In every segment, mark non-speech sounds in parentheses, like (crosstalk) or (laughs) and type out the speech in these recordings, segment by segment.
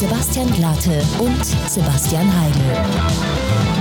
Sebastian Glate und Sebastian Heidel.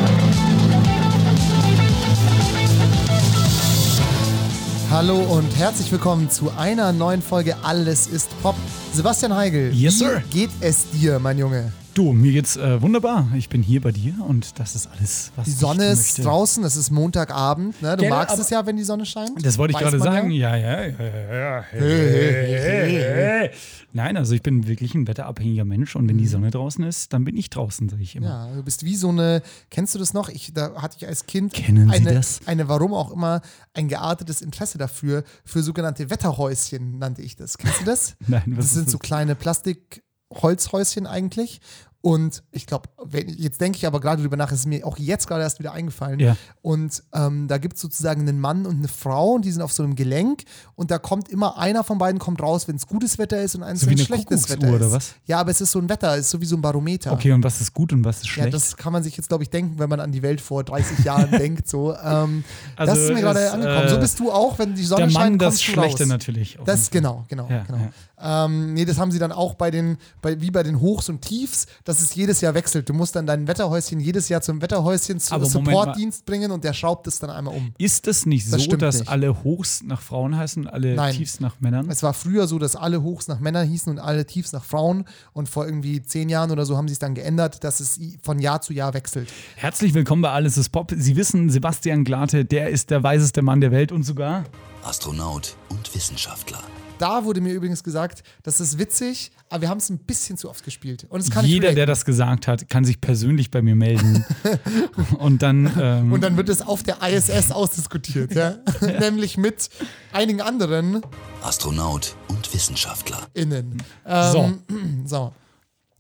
Hallo und herzlich willkommen zu einer neuen Folge Alles ist Pop. Sebastian Heigel, Yes, wie sir. geht es dir, mein Junge? Du, mir geht's äh, wunderbar. Ich bin hier bei dir und das ist alles, was Die Sonne ich ist möchte. draußen, es ist Montagabend. Ne? Du Gerne, magst es ja, wenn die Sonne scheint. Das wollte ich Weiß gerade man sagen. Ja. Ja, ja, ja, ja. ja. Hey, hey, hey, hey. Nein, also ich bin wirklich ein wetterabhängiger Mensch und wenn die Sonne draußen ist, dann bin ich draußen, sage ich immer. Ja, du bist wie so eine, kennst du das noch? Ich, da hatte ich als Kind Kennen Sie eine, das? eine, warum auch immer, ein geartetes Interesse dafür, für sogenannte Wetterhäuschen nannte ich das. Kennst du das? (laughs) Nein, was das ist sind das? so kleine Plastikholzhäuschen eigentlich. Und ich glaube, jetzt denke ich aber gerade drüber nach, es ist mir auch jetzt gerade erst wieder eingefallen. Ja. Und ähm, da gibt es sozusagen einen Mann und eine Frau und die sind auf so einem Gelenk und da kommt immer einer von beiden kommt raus, wenn es gutes Wetter ist und eins, So wenn es schlechtes Kuckucksuhr Wetter ist. oder was? Ja, aber es ist so ein Wetter, es ist so wie so ein Barometer. Okay, und was ist gut und was ist Ja, schlecht? das kann man sich jetzt, glaube ich, denken, wenn man an die Welt vor 30 Jahren (laughs) denkt. So, ähm, Also das ist mir gerade angekommen. äh, so bist du auch, wenn die Sonne Der Mann, scheint, das kommst du Schlechte raus. natürlich. Das genau, genau, Ja, genau. Ähm, nee, das haben sie dann auch bei den, bei, wie bei den Hochs und Tiefs, dass es jedes Jahr wechselt. Du musst dann dein Wetterhäuschen jedes Jahr zum Wetterhäuschen zu Aber Moment Supportdienst bringen und der schraubt es dann einmal um. Ist es nicht Das so, dass nicht. alle Hochs nach Frauen heißen und alle Nein. Tiefs nach Männern? Es war früher so, dass alle Hochs nach Männern hießen und alle Tiefs nach Frauen. Und vor irgendwie zehn Jahren oder so haben sie es dann geändert, dass es von Jahr zu Jahr wechselt. Herzlich willkommen bei Alles ist Pop. Sie wissen, Sebastian Glate, der ist der weiseste Mann der Welt und sogar Astronaut und Wissenschaftler. Da wurde mir übrigens gesagt, das ist witzig, aber wir haben es ein bisschen zu oft gespielt. Und es kann jeder, der das gesagt hat, kann sich persönlich bei mir melden. (laughs) und dann, ähm, Und dann wird es auf der ISS ausdiskutiert, (laughs) ja? nämlich mit einigen anderen Astronaut und Wissenschaftler. innen. so. Ähm, (clears throat) so.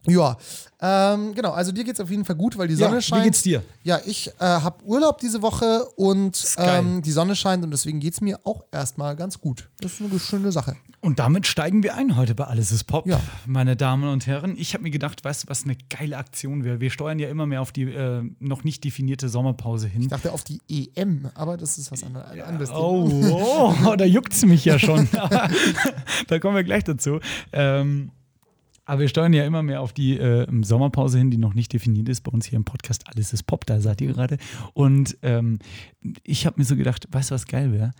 Ja, ähm, genau. Also dir geht es auf jeden Fall gut, weil die Sonne Ja, wie scheint. geht's dir? Ja, ich äh, habe Urlaub diese Woche und ähm, die Sonne scheint und deswegen geht es mir auch erstmal ganz gut. Das ist eine schöne Sache. Und damit steigen wir ein heute bei Alles ist Pop, Ja. meine Damen und Herren. Ich habe mir gedacht, weißt du, was eine geile Aktion wäre? Wir steuern ja immer mehr auf die äh, noch nicht definierte Sommerpause hin. Ich dachte auf die EM, aber das ist was anderes. Thema. Oh, oh, da juckt es mich ja schon. (laughs) (laughs) da kommen wir gleich dazu. Ähm, aber wir steuern ja immer mehr auf die äh, Sommerpause hin, die noch nicht definiert ist. Bei uns hier im Podcast Alles ist Pop, da seid ihr gerade. Und ähm, ich habe mir so gedacht, weißt du, was geil wäre?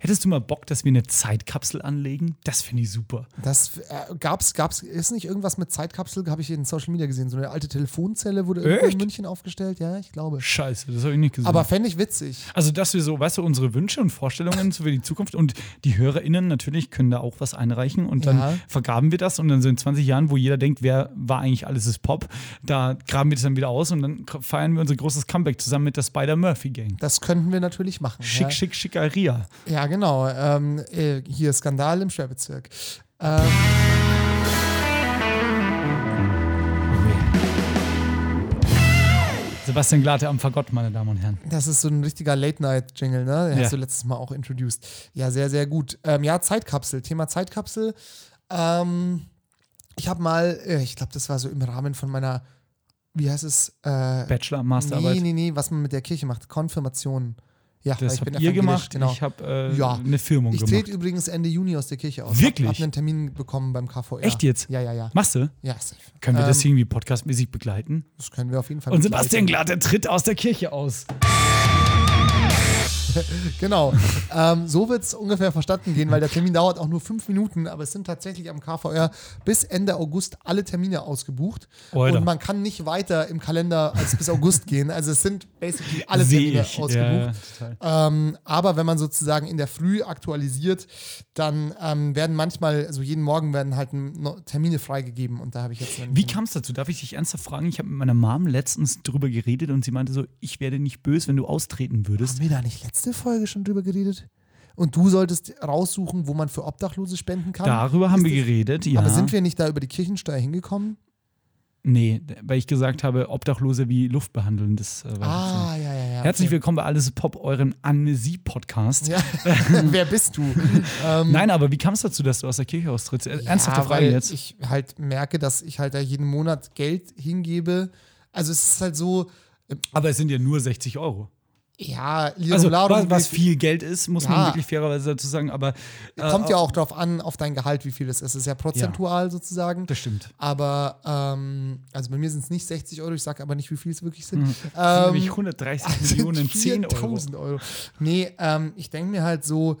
Hättest du mal Bock, dass wir eine Zeitkapsel anlegen? Das finde ich super. Das äh, gab's, gab's, ist nicht irgendwas mit Zeitkapsel, habe ich in Social Media gesehen. So eine alte Telefonzelle wurde irgendwo in? München aufgestellt. Ja, ich glaube. Scheiße, das habe ich nicht gesehen. Aber fände ich witzig. Also, dass wir so, weißt du, unsere Wünsche und Vorstellungen für die Zukunft und die HörerInnen natürlich können da auch was einreichen und dann Ja. vergaben wir das und dann so in 20 Jahren, wo jeder denkt, wer war eigentlich alles ist Pop, da graben wir das dann wieder aus und dann feiern wir unser großes Comeback zusammen mit der Spider-Murphy-Gang. Das könnten wir natürlich machen. Schick, ja. schick, schickeria. Ja, genau. Ähm, äh, hier Skandal im Sperrbezirk. Ähm, Sebastian Glate am Fagott, meine Damen und Herren. das ist so ein richtiger Late-Night-Jingle, ne? Den Ja. hast du letztes Mal auch introduced. Ja, sehr, sehr gut. Ähm, ja, Zeitkapsel. Thema Zeitkapsel. Ähm, ich habe mal, äh, ich glaube, das war so im Rahmen von meiner, wie heißt es? Äh, Bachelor, nee, Masterarbeit. nee, nee, was man mit der Kirche macht. Konfirmation. Ja, Das ich bin habt ihr gemacht, Genau. ich habe äh, Ja. eine Firmung Ich gemacht. trete übrigens Ende Juni aus der Kirche aus. Wirklich? Hab, hab einen Termin bekommen beim KVR. Echt jetzt? Ja, ja, ja. Machst du? Ja, safe. Können wir das Ähm, irgendwie podcastmäßig begleiten? Das können wir auf jeden Fall. Und Sebastian begleiten. Glate tritt aus der Kirche aus. (laughs) Genau. ähm, so wird es ungefähr verstanden gehen, weil der Termin dauert auch nur fünf Minuten, aber es sind tatsächlich am KVR bis Ende August alle Termine ausgebucht. Alter. Und man kann nicht weiter im Kalender als bis August (laughs) gehen. Also es sind basically alle Termine ausgebucht. Ja. Ähm, aber wenn man sozusagen in der Früh aktualisiert, dann ähm, werden manchmal, also jeden Morgen werden halt Termine freigegeben und da habe ich jetzt Wie kam es dazu? Darf ich dich ernsthaft fragen? Ich habe mit meiner Mom letztens drüber geredet und sie meinte so, ich werde nicht böse, wenn du austreten würdest. Haben wir da nicht letzte Folge schon drüber geredet? Und du solltest raussuchen, wo man für Obdachlose spenden kann? Darüber haben Ist wir das- geredet, ja. Aber sind wir nicht da über die Kirchensteuer hingekommen? Nee, weil ich gesagt habe, Obdachlose wie Luft behandeln. Das äh, war Ah, so. ja, ja, ja. Herzlich okay. willkommen bei Alles Pop, eurem Amnesie-Podcast. Ja. (laughs) Wer bist du? (laughs) ähm, Nein, aber wie kam es dazu, dass du aus der Kirche austrittst? Äh, Ernsthafte ja, Frage weil jetzt. Ich halt merke, dass ich halt da jeden Monat Geld hingebe. Also es ist halt so, aber es sind ja nur 60 Euro. Ja, Lirum Also, was, viel Geld ist, muss Ja. man wirklich fairerweise dazu sagen, aber äh, Kommt ja auch drauf an, auf dein Gehalt, wie viel es ist. Es ist ja prozentual sozusagen. Das stimmt. Aber, ähm, also bei mir sind es nicht 60 Euro, ich sage aber nicht, wie viel es wirklich sind. Sind Ähm, nämlich 130 (laughs) Millionen 10 Euro. 4000 Euro. Nee, ähm, ich denke mir halt so,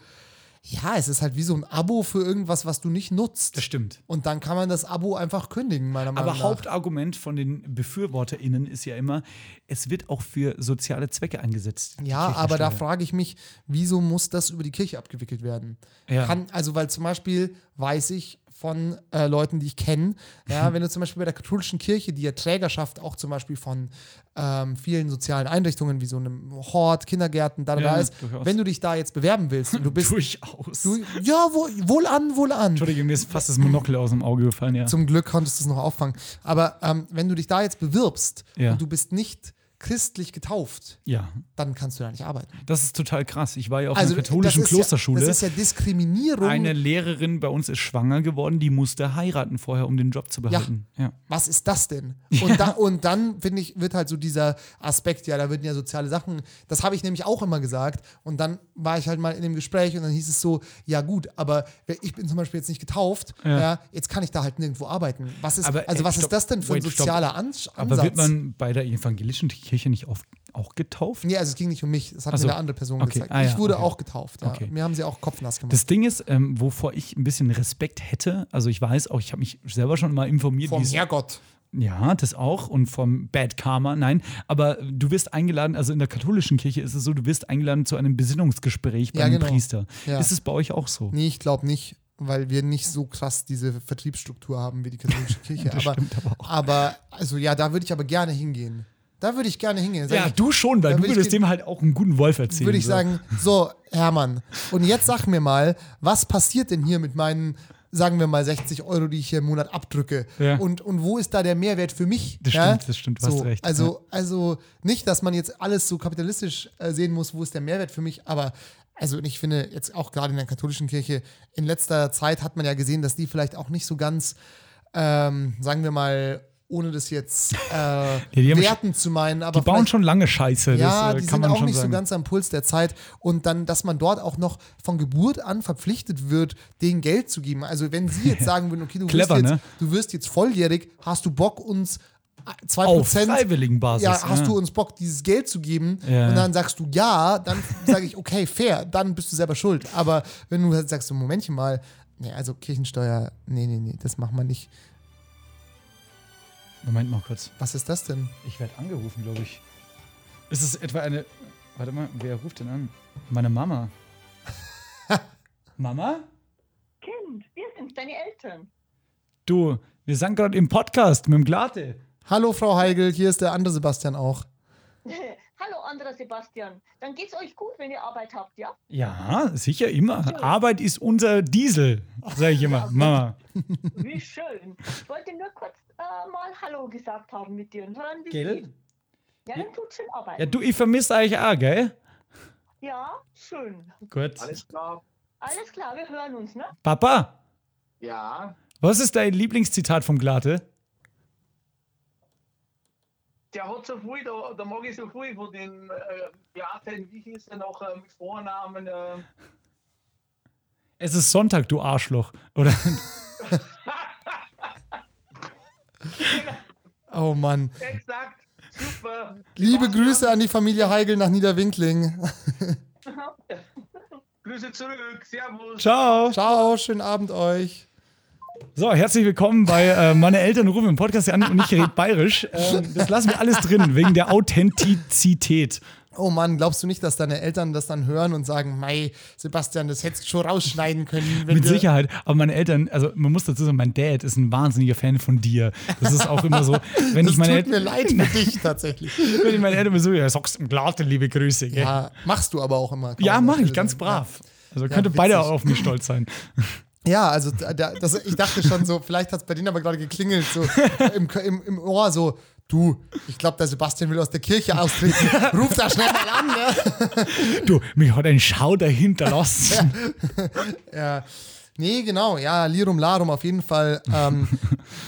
ja, es ist halt wie so ein Abo für irgendwas, was du nicht nutzt. Das stimmt. Und dann kann man das Abo einfach kündigen, meiner Meinung Aber nach. Hauptargument von den BefürworterInnen ist ja immer, es wird auch für soziale Zwecke eingesetzt. Ja, aber da frage ich mich, wieso muss das über die Kirche abgewickelt werden? Ja. Kann, also, weil zum Beispiel weiß ich von äh, Leuten, die ich kenne, ja, wenn du zum Beispiel bei der katholischen Kirche, die ja Trägerschaft auch zum Beispiel von ähm, vielen sozialen Einrichtungen wie so einem Hort, Kindergärten, da, da, Ja, da ist, durchaus. wenn du dich da jetzt bewerben willst und du bist, (laughs) Durchaus. du, ja, wo, wohl an, wohl an. Entschuldigung, mir ist fast das Monokel aus dem Auge gefallen, ja. Zum Glück konntest du es noch auffangen. Aber ähm, wenn du dich da jetzt bewirbst Ja. und du bist nicht christlich getauft, ja, dann kannst du da nicht arbeiten. das ist total krass. Ich war ja auf Also einer katholischen Klosterschule. Ja, das ist ja Diskriminierung. Eine Lehrerin bei uns ist schwanger geworden, die musste heiraten vorher, um den Job zu behalten. Ja. was ist das denn? Und, da, und dann, finde ich, wird halt so dieser Aspekt, ja, da würden ja soziale Sachen, das habe ich nämlich auch immer gesagt. Und dann war ich halt mal in dem Gespräch und dann hieß es so, ja gut, aber ich bin zum Beispiel jetzt nicht getauft, ja. Ja. jetzt kann ich da halt nirgendwo arbeiten. Was ist, Aber, also ey, was stopp. ist das denn für ein Wait, stopp. sozialer Ans Ansatz? Aber wird man bei der evangelischen Kirche nicht oft auch getauft? Nee, also es ging nicht um mich, das hat Ach so. mir eine andere Person Okay. gezeigt. Ah, ja, ich wurde okay. auch getauft, ja. Okay. Mir haben sie auch kopfnass gemacht. Das Ding ist, ähm, wovor ich ein bisschen Respekt hätte, also ich weiß auch, ich habe mich selber schon mal informiert, Vom Herrgott. Ja, das auch. Und vom Bad Karma, nein. Aber du wirst eingeladen, also in der katholischen Kirche ist es so, du wirst eingeladen zu einem Besinnungsgespräch bei Ja, einem genau. Priester. Ja. Ist es bei euch auch so? Nee, ich glaube nicht, weil wir nicht so krass diese Vertriebsstruktur haben wie die katholische (laughs) Kirche. aber, stimmt aber auch. aber, also ja, da würde ich aber gerne hingehen. Da würde ich gerne hingehen. Sag Ja, ich, du schon, weil du würd ich würdest den- dem halt auch einen guten Wolf erzählen. würde ich so. sagen, so, Hermann, und jetzt sag mir mal, was passiert denn hier mit meinen, sagen wir mal, 60 Euro, die ich hier im Monat abdrücke? Ja. Und, und wo ist da der Mehrwert für mich? Das ja? stimmt, das stimmt, du hast so, recht, Also, also nicht, dass man jetzt alles so kapitalistisch äh, sehen muss, wo ist der Mehrwert für mich, aber also ich finde jetzt auch gerade in der katholischen Kirche, in letzter Zeit hat man ja gesehen, dass die vielleicht auch nicht so ganz, ähm, sagen wir mal, ohne das jetzt (laughs) äh, haben werten zu meinen, aber Die bauen schon lange Scheiße. ja, das äh, die kann sind man auch nicht sagen. so ganz am Puls der Zeit. Und dann, dass man dort auch noch von Geburt an verpflichtet wird, denen Geld zu geben. Also wenn sie jetzt (laughs) sagen würden, okay, du, Clever, wirst, jetzt, ne? du wirst jetzt volljährig, hast du Bock, uns 2% Auf freiwilligen Basis. ja, hast ja. du uns Bock, dieses Geld zu geben? Ja. Und dann sagst du ja, dann sage ich, okay, fair, dann bist du selber schuld. Aber wenn du halt sagst, so, Momentchen mal, nee, also Kirchensteuer, nee, nee, nee, das macht man nicht. Moment mal kurz. Was ist das denn? Ich werde angerufen, glaube ich. Ist es etwa eine. Warte mal, wer ruft denn an? Meine Mama. (laughs) Mama? Kind, wir sind deine Eltern. Du, wir sind gerade im Podcast mit dem Glate. Hallo, Frau Heigl, hier ist der andere Sebastian auch. (laughs) Hallo, anderer Sebastian. Dann geht's euch gut, wenn ihr Arbeit habt, ja? Ja, sicher immer. Arbeit ist unser Diesel, sage ich immer. Mama. (laughs) Wie schön. Ich wollte nur kurz äh, mal Hallo gesagt haben mit dir und hören, wie es Gell? geht. Ja, dann tut schön Arbeit. Ja, du, ich vermisse euch auch, gell? Ja, schön. Gut. Alles klar. Alles klar, wir hören uns, ne? Papa, Ja, was ist dein Lieblingszitat vom Glate? Der hat so viel, da, da mag ich so viel von den äh, Beaten, wie hieß er noch äh, mit Vornamen? Äh, Es ist Sonntag, du Arschloch. Oder? (laughs) Oh Mann. exakt, super. Liebe Grüße an die Familie Heigl nach Niederwinkling. (laughs) Grüße zurück, Servus. Ciao. Ciao, schönen Abend euch. So, herzlich willkommen bei äh, Meine Eltern rufen im Podcast an und ich rede bayerisch. Ähm, das lassen wir alles drin, wegen der Authentizität. Oh Mann, glaubst du nicht, dass deine Eltern das dann hören und sagen, Mei, Sebastian, das hättest du schon rausschneiden können? Wenn Mit Sicherheit. Aber meine Eltern, also man muss dazu sagen, mein Dad ist ein wahnsinniger Fan von dir. Das ist auch immer so, wenn Das ich meine tut mir leid für dich tatsächlich. (laughs) wenn ich meine Eltern besuche, ja, sagst im Glate, liebe Grüße. Gell? Ja, Ja, machst du aber auch immer. ja man mache ich natürlich ganz brav. Also könnte witzig. beide auf mich stolz sein. Ja, also da- da- das, ich dachte schon so, vielleicht hat es bei denen aber gerade geklingelt, so im, im, im Ohr so, du, ich glaube, der Sebastian will aus der Kirche austreten. Ruf da schnell mal an, ne? (laughs) Du, mich hat ein Schauder hinterlassen. (laughs) Ja, Nee, genau, ja, Lirum Larum auf jeden Fall ähm,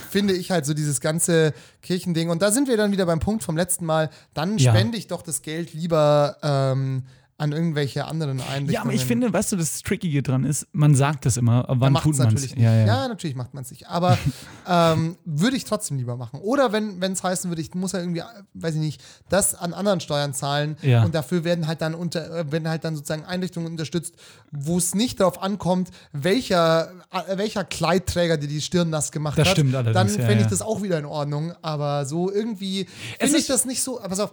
finde ich halt so dieses ganze Kirchending. Und da sind wir dann wieder beim Punkt vom letzten Mal. Dann Ja. spende ich doch das Geld lieber ähm, an irgendwelche anderen Einrichtungen. Ja, aber ich finde, weißt du, das Trickige dran ist, man sagt das immer, aber wann tut man es? natürlich nicht. Ja, Ja, ja. natürlich macht man es nicht. Aber (laughs) ähm, würde ich trotzdem lieber machen. Oder wenn es heißen würde, ich muss ja irgendwie, weiß ich nicht, das an anderen Steuern zahlen Ja. und dafür werden halt dann unter, äh, werden halt dann sozusagen Einrichtungen unterstützt, wo es nicht darauf ankommt, welcher, äh, welcher Kleidträger dir die Stirn nass gemacht Das hat. stimmt allerdings, Dann ja, fände ich ja. das auch wieder in Ordnung. Aber so irgendwie finde ich das nicht so. Pass auf,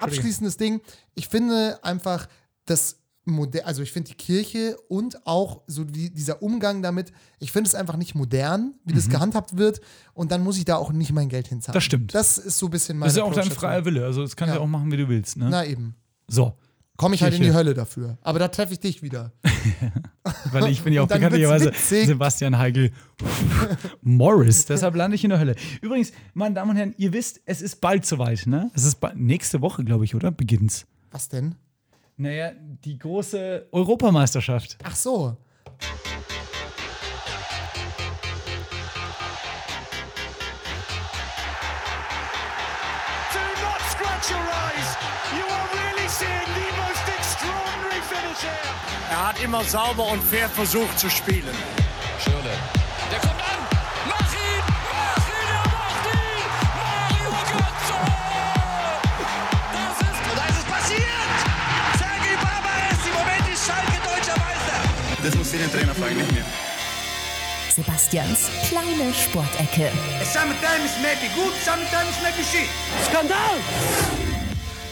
abschließendes Ding. Ich finde einfach, das moder also ich finde die Kirche und auch so die, dieser Umgang damit, ich finde es einfach nicht modern, wie das gehandhabt wird und dann muss ich da auch nicht mein Geld hinzahlen. Mhm. Das stimmt. Das ist so ein bisschen mein Das ist ja auch dein freier Wille. Also, das kannst du Ja. auch machen, wie du willst. Ne? Na eben. So. Komme ich halt in Kirche. die Hölle dafür. Aber da treffe ich dich wieder. (laughs) Weil ich bin ja auch bekanntlicherweise. Sebastian Heigl Morris. Deshalb lande ich in der Hölle. Übrigens, meine Damen und Herren, ihr wisst, es ist bald soweit, ne? Es ist nächste Woche, glaube ich, oder? Beginnt's. Was denn? Naja, die große Europameisterschaft. Ach so. Do not scratch your eyes. You are really seeing the most extraordinary finish here. Er hat immer sauber und fair versucht zu spielen. Das muss ich den Trainer fragen, nicht mehr. Sebastians kleine Sportecke. Sometimes maybe good, sometimes maybe shit. Skandal!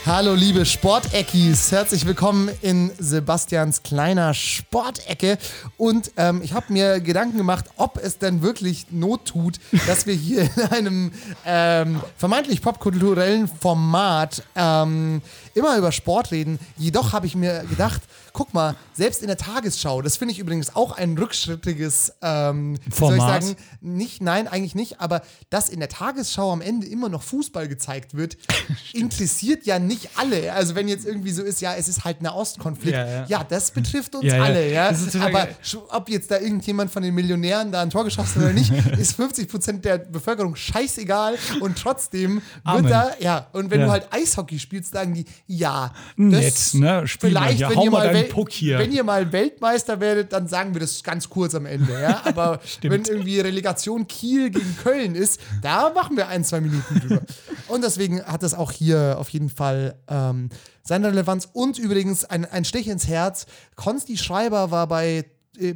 Hallo liebe Sporteckis, herzlich willkommen in Sebastians kleiner Sportecke. Und ähm, ich habe mir Gedanken gemacht, ob es denn wirklich Not tut, dass wir hier in einem ähm, vermeintlich popkulturellen Format ähm, immer über Sport reden. Jedoch habe ich mir gedacht, guck mal, selbst in der Tagesschau, das finde ich übrigens auch ein rückschrittiges ähm, wie soll ich Format? sagen, nicht, nein, eigentlich nicht, aber dass in der Tagesschau am Ende immer noch Fußball gezeigt wird, (laughs) interessiert ja nicht alle. Also wenn jetzt irgendwie so ist, ja, es ist halt ein Ostkonflikt, Ja, ja. das betrifft uns Ja, ja. alle, ja. Das Aber ob jetzt da irgendjemand von den Millionären da ein Tor geschossen hat oder nicht, (laughs) ist 50 Prozent der Bevölkerung scheißegal und trotzdem Amen. wird da, ja, und wenn Ja. du halt Eishockey spielst, sagen die, ja, Nett, ne? Spiel vielleicht, hier, wenn ihr mal Puck hier. wenn ihr mal Weltmeister werdet, dann sagen wir das ganz kurz am Ende, ja. (laughs) Aber wenn irgendwie Relegation Kiel gegen Köln ist, da machen wir ein, zwei Minuten drüber. (laughs) Und deswegen hat das auch hier auf jeden Fall ähm, seine Relevanz. Und übrigens ein, ein Stich ins Herz. Konsti Schreiber war bei,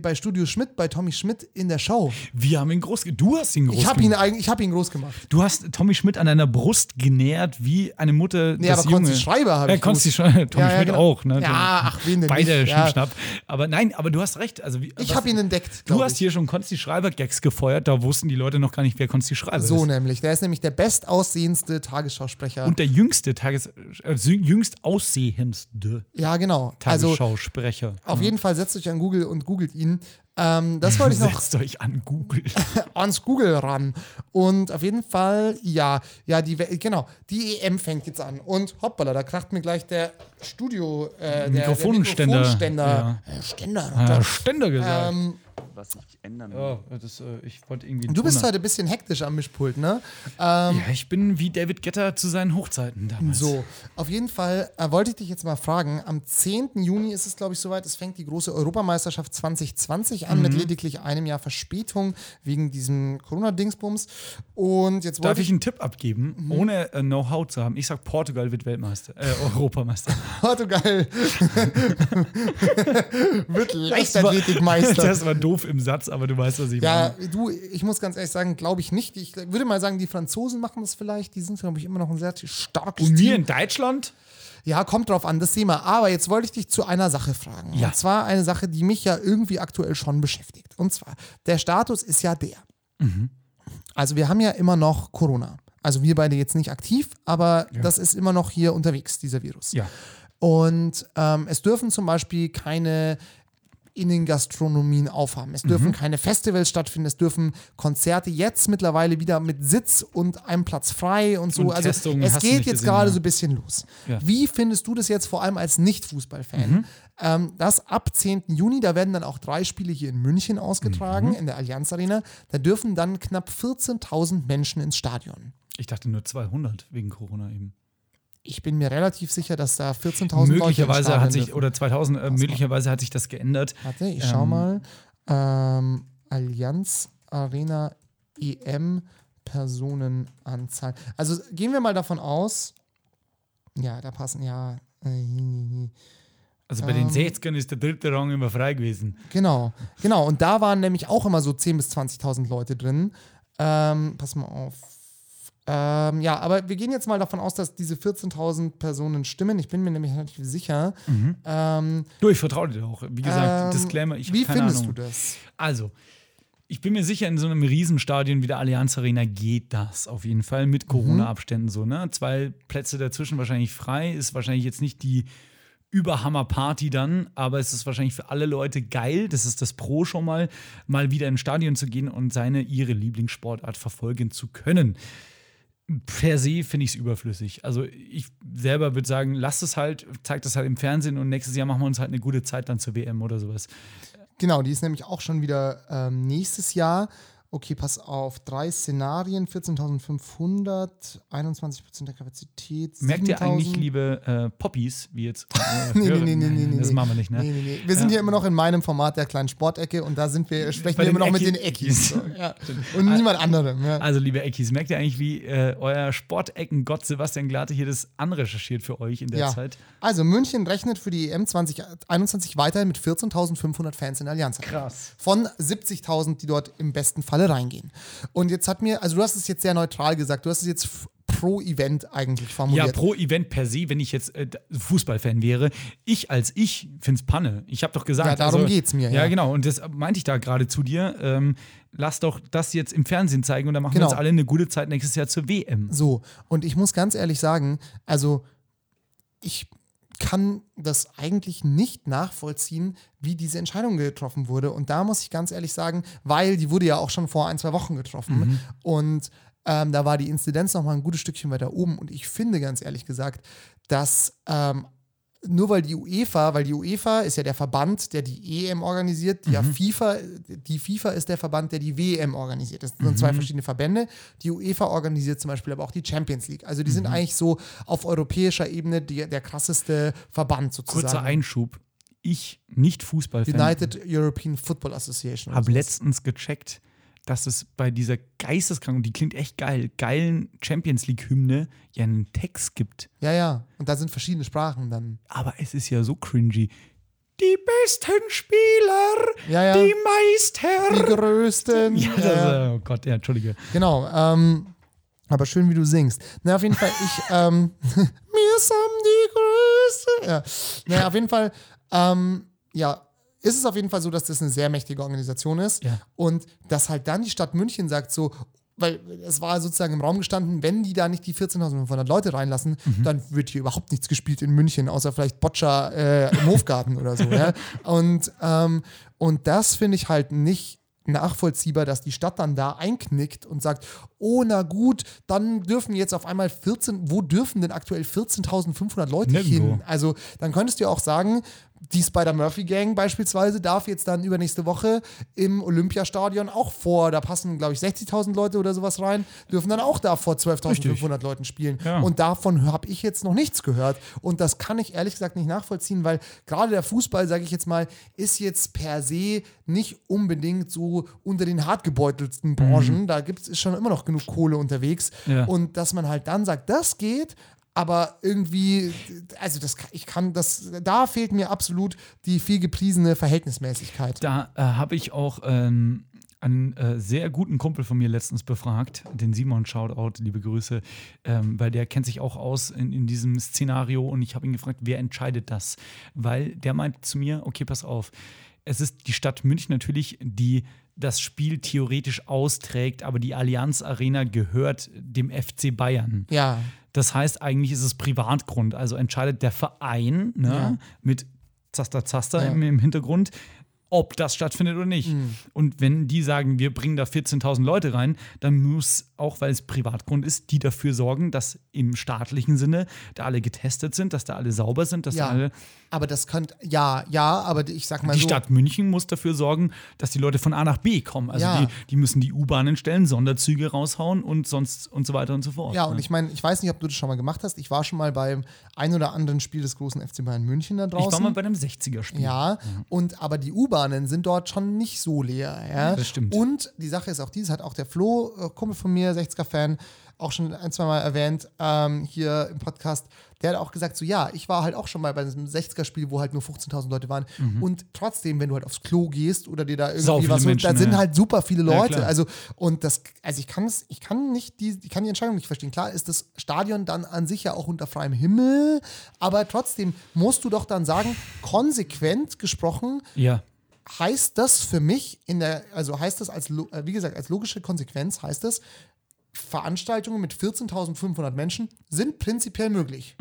bei Studio Schmidt, bei Tommy Schmidt in der Show. Wir haben ihn groß ge- Du hast ihn groß Ich habe ihn, gemacht. eigentlich- ich hab ihn groß gemacht. Du hast Tommy Schmidt an deiner Brust genährt, wie eine Mutter Nee, das aber Junge. Konsti Schreiber habe ja, ich Konsti Schreiber, Tommy Ja, ja, Schmidt genau. auch. Ne? Ja, ach, wen denn Beide nicht? Schnippschnapp. Aber nein, aber du hast recht. Also, wie, Ich habe ihn entdeckt. Du hast ich. hier schon Konsti Schreiber-Gags gefeuert, da wussten die Leute noch gar nicht, wer Konsti Schreiber So ist. nämlich. Der ist nämlich der bestaussehendste Tagesschausprecher. Und der jüngste Tages äh, jüngst aussehendste ja, genau. Also Tagesschausprecher. auf jeden Fall setzt euch an Google und googelt ihn. Ähm, das wollte ich (laughs) noch Setzt euch an Google. (laughs) ans Google ran. Und auf jeden Fall, ja, ja, die, genau, die EM fängt jetzt an. Und hoppala, da kracht mir gleich der Studio, äh, der, Mikrofonständer, Der Mikrofonständer. Äh, Ständer. Ja, Ständer gesagt. Ähm, Was sich ändern Ja, das, äh, ich wollte irgendwie du bist heute ein bisschen hektisch am Mischpult, ne? Ja, ich bin wie David Getter zu seinen Hochzeiten damals. So, auf jeden Fall äh, wollte ich dich jetzt mal fragen. Am 10. Juni ist es, glaube ich, soweit. Es fängt die große Europameisterschaft 2020 an Mhm. mit lediglich einem Jahr Verspätung wegen diesem Corona-Dingsbums. Und jetzt Darf wollte ich einen Tipp abgeben, Mhm. ohne äh, Know-how zu haben? Ich sag, Portugal wird Weltmeister, äh, (laughs) Europameister. Portugal (laughs) wird Leichtathletikmeister. (laughs) das war doof im Satz, aber du weißt, was ich Ja, meine. du, ich muss ganz ehrlich sagen, glaube ich nicht. Ich würde mal sagen, die Franzosen machen das vielleicht. Die sind, glaube ich, immer noch ein sehr starkes Und wir in Deutschland? Ja, kommt drauf an, das sehen wir. Aber jetzt wollte ich dich zu einer Sache fragen. Ja. Und zwar eine Sache, die mich ja irgendwie aktuell schon beschäftigt. Und zwar, der Status ist ja der. Mhm. Also wir haben ja immer noch Corona. Also wir beide jetzt nicht aktiv, aber das ist immer noch hier unterwegs, dieser Virus. Ja. Und ähm, es dürfen zum Beispiel keine Innengastronomien aufhaben. Es Mhm. dürfen keine Festivals stattfinden, es dürfen Konzerte jetzt mittlerweile wieder mit Sitz und einem Platz frei und so. Und also Testungen es geht jetzt gerade ja. so ein bisschen los. Ja. Wie findest du das jetzt vor allem als Nicht-Fußballfan? Mhm. Ähm, das ab 10. Juni, da werden dann auch drei Spiele hier in München ausgetragen, Mhm. in der Allianz Arena. Da dürfen dann knapp 14.000 Menschen ins Stadion. Ich dachte nur 200 wegen Corona eben. Ich bin mir relativ sicher, dass da 14.000 Leute ins Möglicherweise Stadion hat sich, dürfen. oder 2000, äh, möglicherweise hat sich das geändert. Warte, ich schau Ähm, mal. Ähm, Allianz Arena EM Personenanzahl. Also gehen wir mal davon aus. Ja, da passen ja. äh, Also bei den Ähm. 60ern ist der dritte Rang immer frei gewesen. Genau, genau. Und da waren nämlich auch immer so 10.000 bis 20.000 Leute drin. Ähm, pass mal auf. Ähm, ja, aber wir gehen jetzt mal davon aus, dass diese 14.000 Personen stimmen. Ich bin mir nämlich relativ sicher. Ähm, Du, ich vertraue dir auch. Wie gesagt, ähm, Disclaimer, ich Wie habe keine findest Ahnung. du das? Also, ich bin mir sicher, in so einem Riesenstadion wie der Allianz Arena geht das auf jeden Fall mit Corona-Abständen so, ne? Zwei Plätze dazwischen wahrscheinlich frei, ist wahrscheinlich jetzt nicht die Überhammer-Party dann, aber es ist wahrscheinlich für alle Leute geil. Das ist das Pro schon mal, mal wieder ins Stadion zu gehen und seine, ihre Lieblingssportart verfolgen zu können. Per se finde ich es überflüssig. Also ich selber würde sagen, lasst es halt, zeigt das halt im Fernsehen und nächstes Jahr machen wir uns halt eine gute Zeit dann zur WM oder sowas. Genau, die ist nämlich auch schon wieder ähm, nächstes Jahr. Okay, pass auf. Drei Szenarien, 14.500, 21% der Kapazität. Merkt ihr 7.000. eigentlich, liebe äh, Poppies, wie jetzt? Äh, (laughs) Nee, nee, nee, nee, nee, Das nee. machen wir nicht, ne? Nee, nee, nee. Wir sind Ja. hier immer noch in meinem Format der kleinen Sportecke und da sind wir, sprechen Bei wir immer noch mit den Ecki- Eckis. So, (laughs) ja. Und niemand anderem. Ja. Also, liebe Eckis, merkt ihr eigentlich, wie äh, euer Sportecken-Gott Sebastian Glate hier das anrecherchiert für euch in der Ja. Zeit? Also München rechnet für die EM 2021 weiterhin mit 14.500 Fans in der Allianz. Krass. Von 70.000, die dort im besten Falle reingehen. Und jetzt hat mir, also du hast es jetzt sehr neutral gesagt, du hast es jetzt pro Event eigentlich Ja, formuliert. pro Event per se, wenn ich jetzt äh, Fußballfan wäre, ich als ich finde es Panne. Ich habe doch gesagt. Ja, darum also, geht's mir, Ja, ja. genau. Und das meinte ich da gerade zu dir. Ähm, lass doch das jetzt im Fernsehen zeigen und dann machen Genau. wir uns alle eine gute Zeit nächstes Jahr zur WM. So, und ich muss ganz ehrlich sagen, also ich kann das eigentlich nicht nachvollziehen, wie diese Entscheidung getroffen wurde. Und da muss ich ganz ehrlich sagen, weil die wurde ja auch schon vor ein, zwei Wochen getroffen. Mhm. Und ähm, da war die Inzidenz noch mal ein gutes Stückchen weiter oben. Und ich finde ganz ehrlich gesagt, dass ähm, nur weil die UEFA, weil die UEFA ist ja der Verband, der die EM organisiert, die ja FIFA, die FIFA ist der Verband, der die WM organisiert. Das sind zwei verschiedene Verbände. Die UEFA organisiert zum Beispiel aber auch die Champions League. Also die sind eigentlich so auf europäischer Ebene die, der krasseste Verband sozusagen. Kurzer Einschub. Ich, nicht Fußballfan, United European Football Association. habe letztens gecheckt, dass es bei dieser geisteskranken, die klingt echt geil, geilen Champions League-Hymne ja einen Text gibt. Ja, ja. Und da sind verschiedene Sprachen dann. Aber es ist ja so cringy. Die besten Spieler, Ja, ja. die Meister. Die größten. ja, das. Oh Gott, ja, Entschuldige. Genau. Ähm, aber schön, wie du singst. Na, auf jeden Fall, ich, (laughs) ähm, (laughs) mir sind die Größe. Ja. Naja, auf jeden Fall, ähm, ja, ist es auf jeden Fall so, dass das eine sehr mächtige Organisation ist. Ja. Und dass halt dann die Stadt München sagt so, weil es war sozusagen im Raum gestanden, wenn die da nicht die 14.500 Leute reinlassen, dann wird hier überhaupt nichts gespielt in München, außer vielleicht Boccia äh, im Hofgarten oder so. Ja? (laughs) Und, ähm, und das finde ich halt nicht nachvollziehbar, dass die Stadt dann da einknickt und sagt, oh na gut, dann dürfen jetzt auf einmal 14, wo dürfen denn aktuell 14.500 Leute Nirgendwo. hin? Also dann könntest du ja auch sagen, die Spider-Murphy-Gang beispielsweise darf jetzt dann übernächste Woche im Olympiastadion auch vor, da passen glaube ich 60.000 Leute oder sowas rein, dürfen dann auch da vor 12.500 Leuten spielen. Ja. Und davon habe ich jetzt noch nichts gehört. Und das kann ich ehrlich gesagt nicht nachvollziehen, weil gerade der Fußball, sage ich jetzt mal, ist jetzt per se nicht unbedingt so unter den hartgebeutelsten Branchen. Da gibt es schon immer noch genug Kohle unterwegs. Ja. Und dass man halt dann sagt, das geht, aber irgendwie, also das, ich kann das, da fehlt mir absolut die viel gepriesene Verhältnismäßigkeit. Da äh, habe ich auch ähm, einen äh, sehr guten Kumpel von mir letztens befragt, den Simon Shoutout, liebe Grüße, ähm, weil der kennt sich auch aus in, in diesem Szenario und ich habe ihn gefragt, wer entscheidet das? Weil der meint zu mir, okay, pass auf, es ist die Stadt München natürlich, die das Spiel theoretisch austrägt, aber die Allianz Arena gehört dem FC Bayern. Ja, Das heißt, eigentlich ist es Privatgrund. Also entscheidet der Verein ne, Ja. mit Zaster Zaster Ja. im, im Hintergrund. Ob das stattfindet oder nicht. Mhm. Und wenn die sagen, wir bringen da 14.000 Leute rein, dann muss auch, weil es Privatgrund ist, die dafür sorgen, dass im staatlichen Sinne da alle getestet sind, dass da alle sauber sind, dass da Ja, alle. aber das könnte, ja, ja, aber ich sag mal Die so. Stadt München muss dafür sorgen, dass die Leute von A nach B kommen. Also Ja. die, die müssen die U-Bahnen stellen, Sonderzüge raushauen und sonst und so weiter und so fort. Ja, und ne? ich meine, ich weiß nicht, ob du das schon mal gemacht hast. Ich war schon mal beim ein oder anderen Spiel des großen FC Bayern München da draußen. ich war mal bei einem 60er-Spiel. Ja, und aber die U-Bahnen sind dort schon nicht so leer. Ja? Das stimmt. Und die Sache ist auch dies, hat auch der Flo, äh, Kumpel von mir, 60er-Fan, auch schon ein, zwei Mal erwähnt, ähm, hier im Podcast, der hat auch gesagt, so ja, ich war halt auch schon mal bei diesem 60er-Spiel, wo halt nur 15.000 Leute waren. Und trotzdem, wenn du halt aufs Klo gehst oder dir da Mhm. Irgendwie was, Menschen, da sind ja. halt super viele Ja, Leute. klar. also, und das, also ich kann es, ich kann nicht die, ich kann die Entscheidung nicht verstehen. Klar ist das Stadion dann an sich ja auch unter freiem Himmel, aber trotzdem musst du doch dann sagen, konsequent gesprochen, ja. Heißt das für mich in der, also heißt das als, äh, wie gesagt, als logische Konsequenz heißt das, Veranstaltungen mit 14.500 Menschen sind prinzipiell möglich.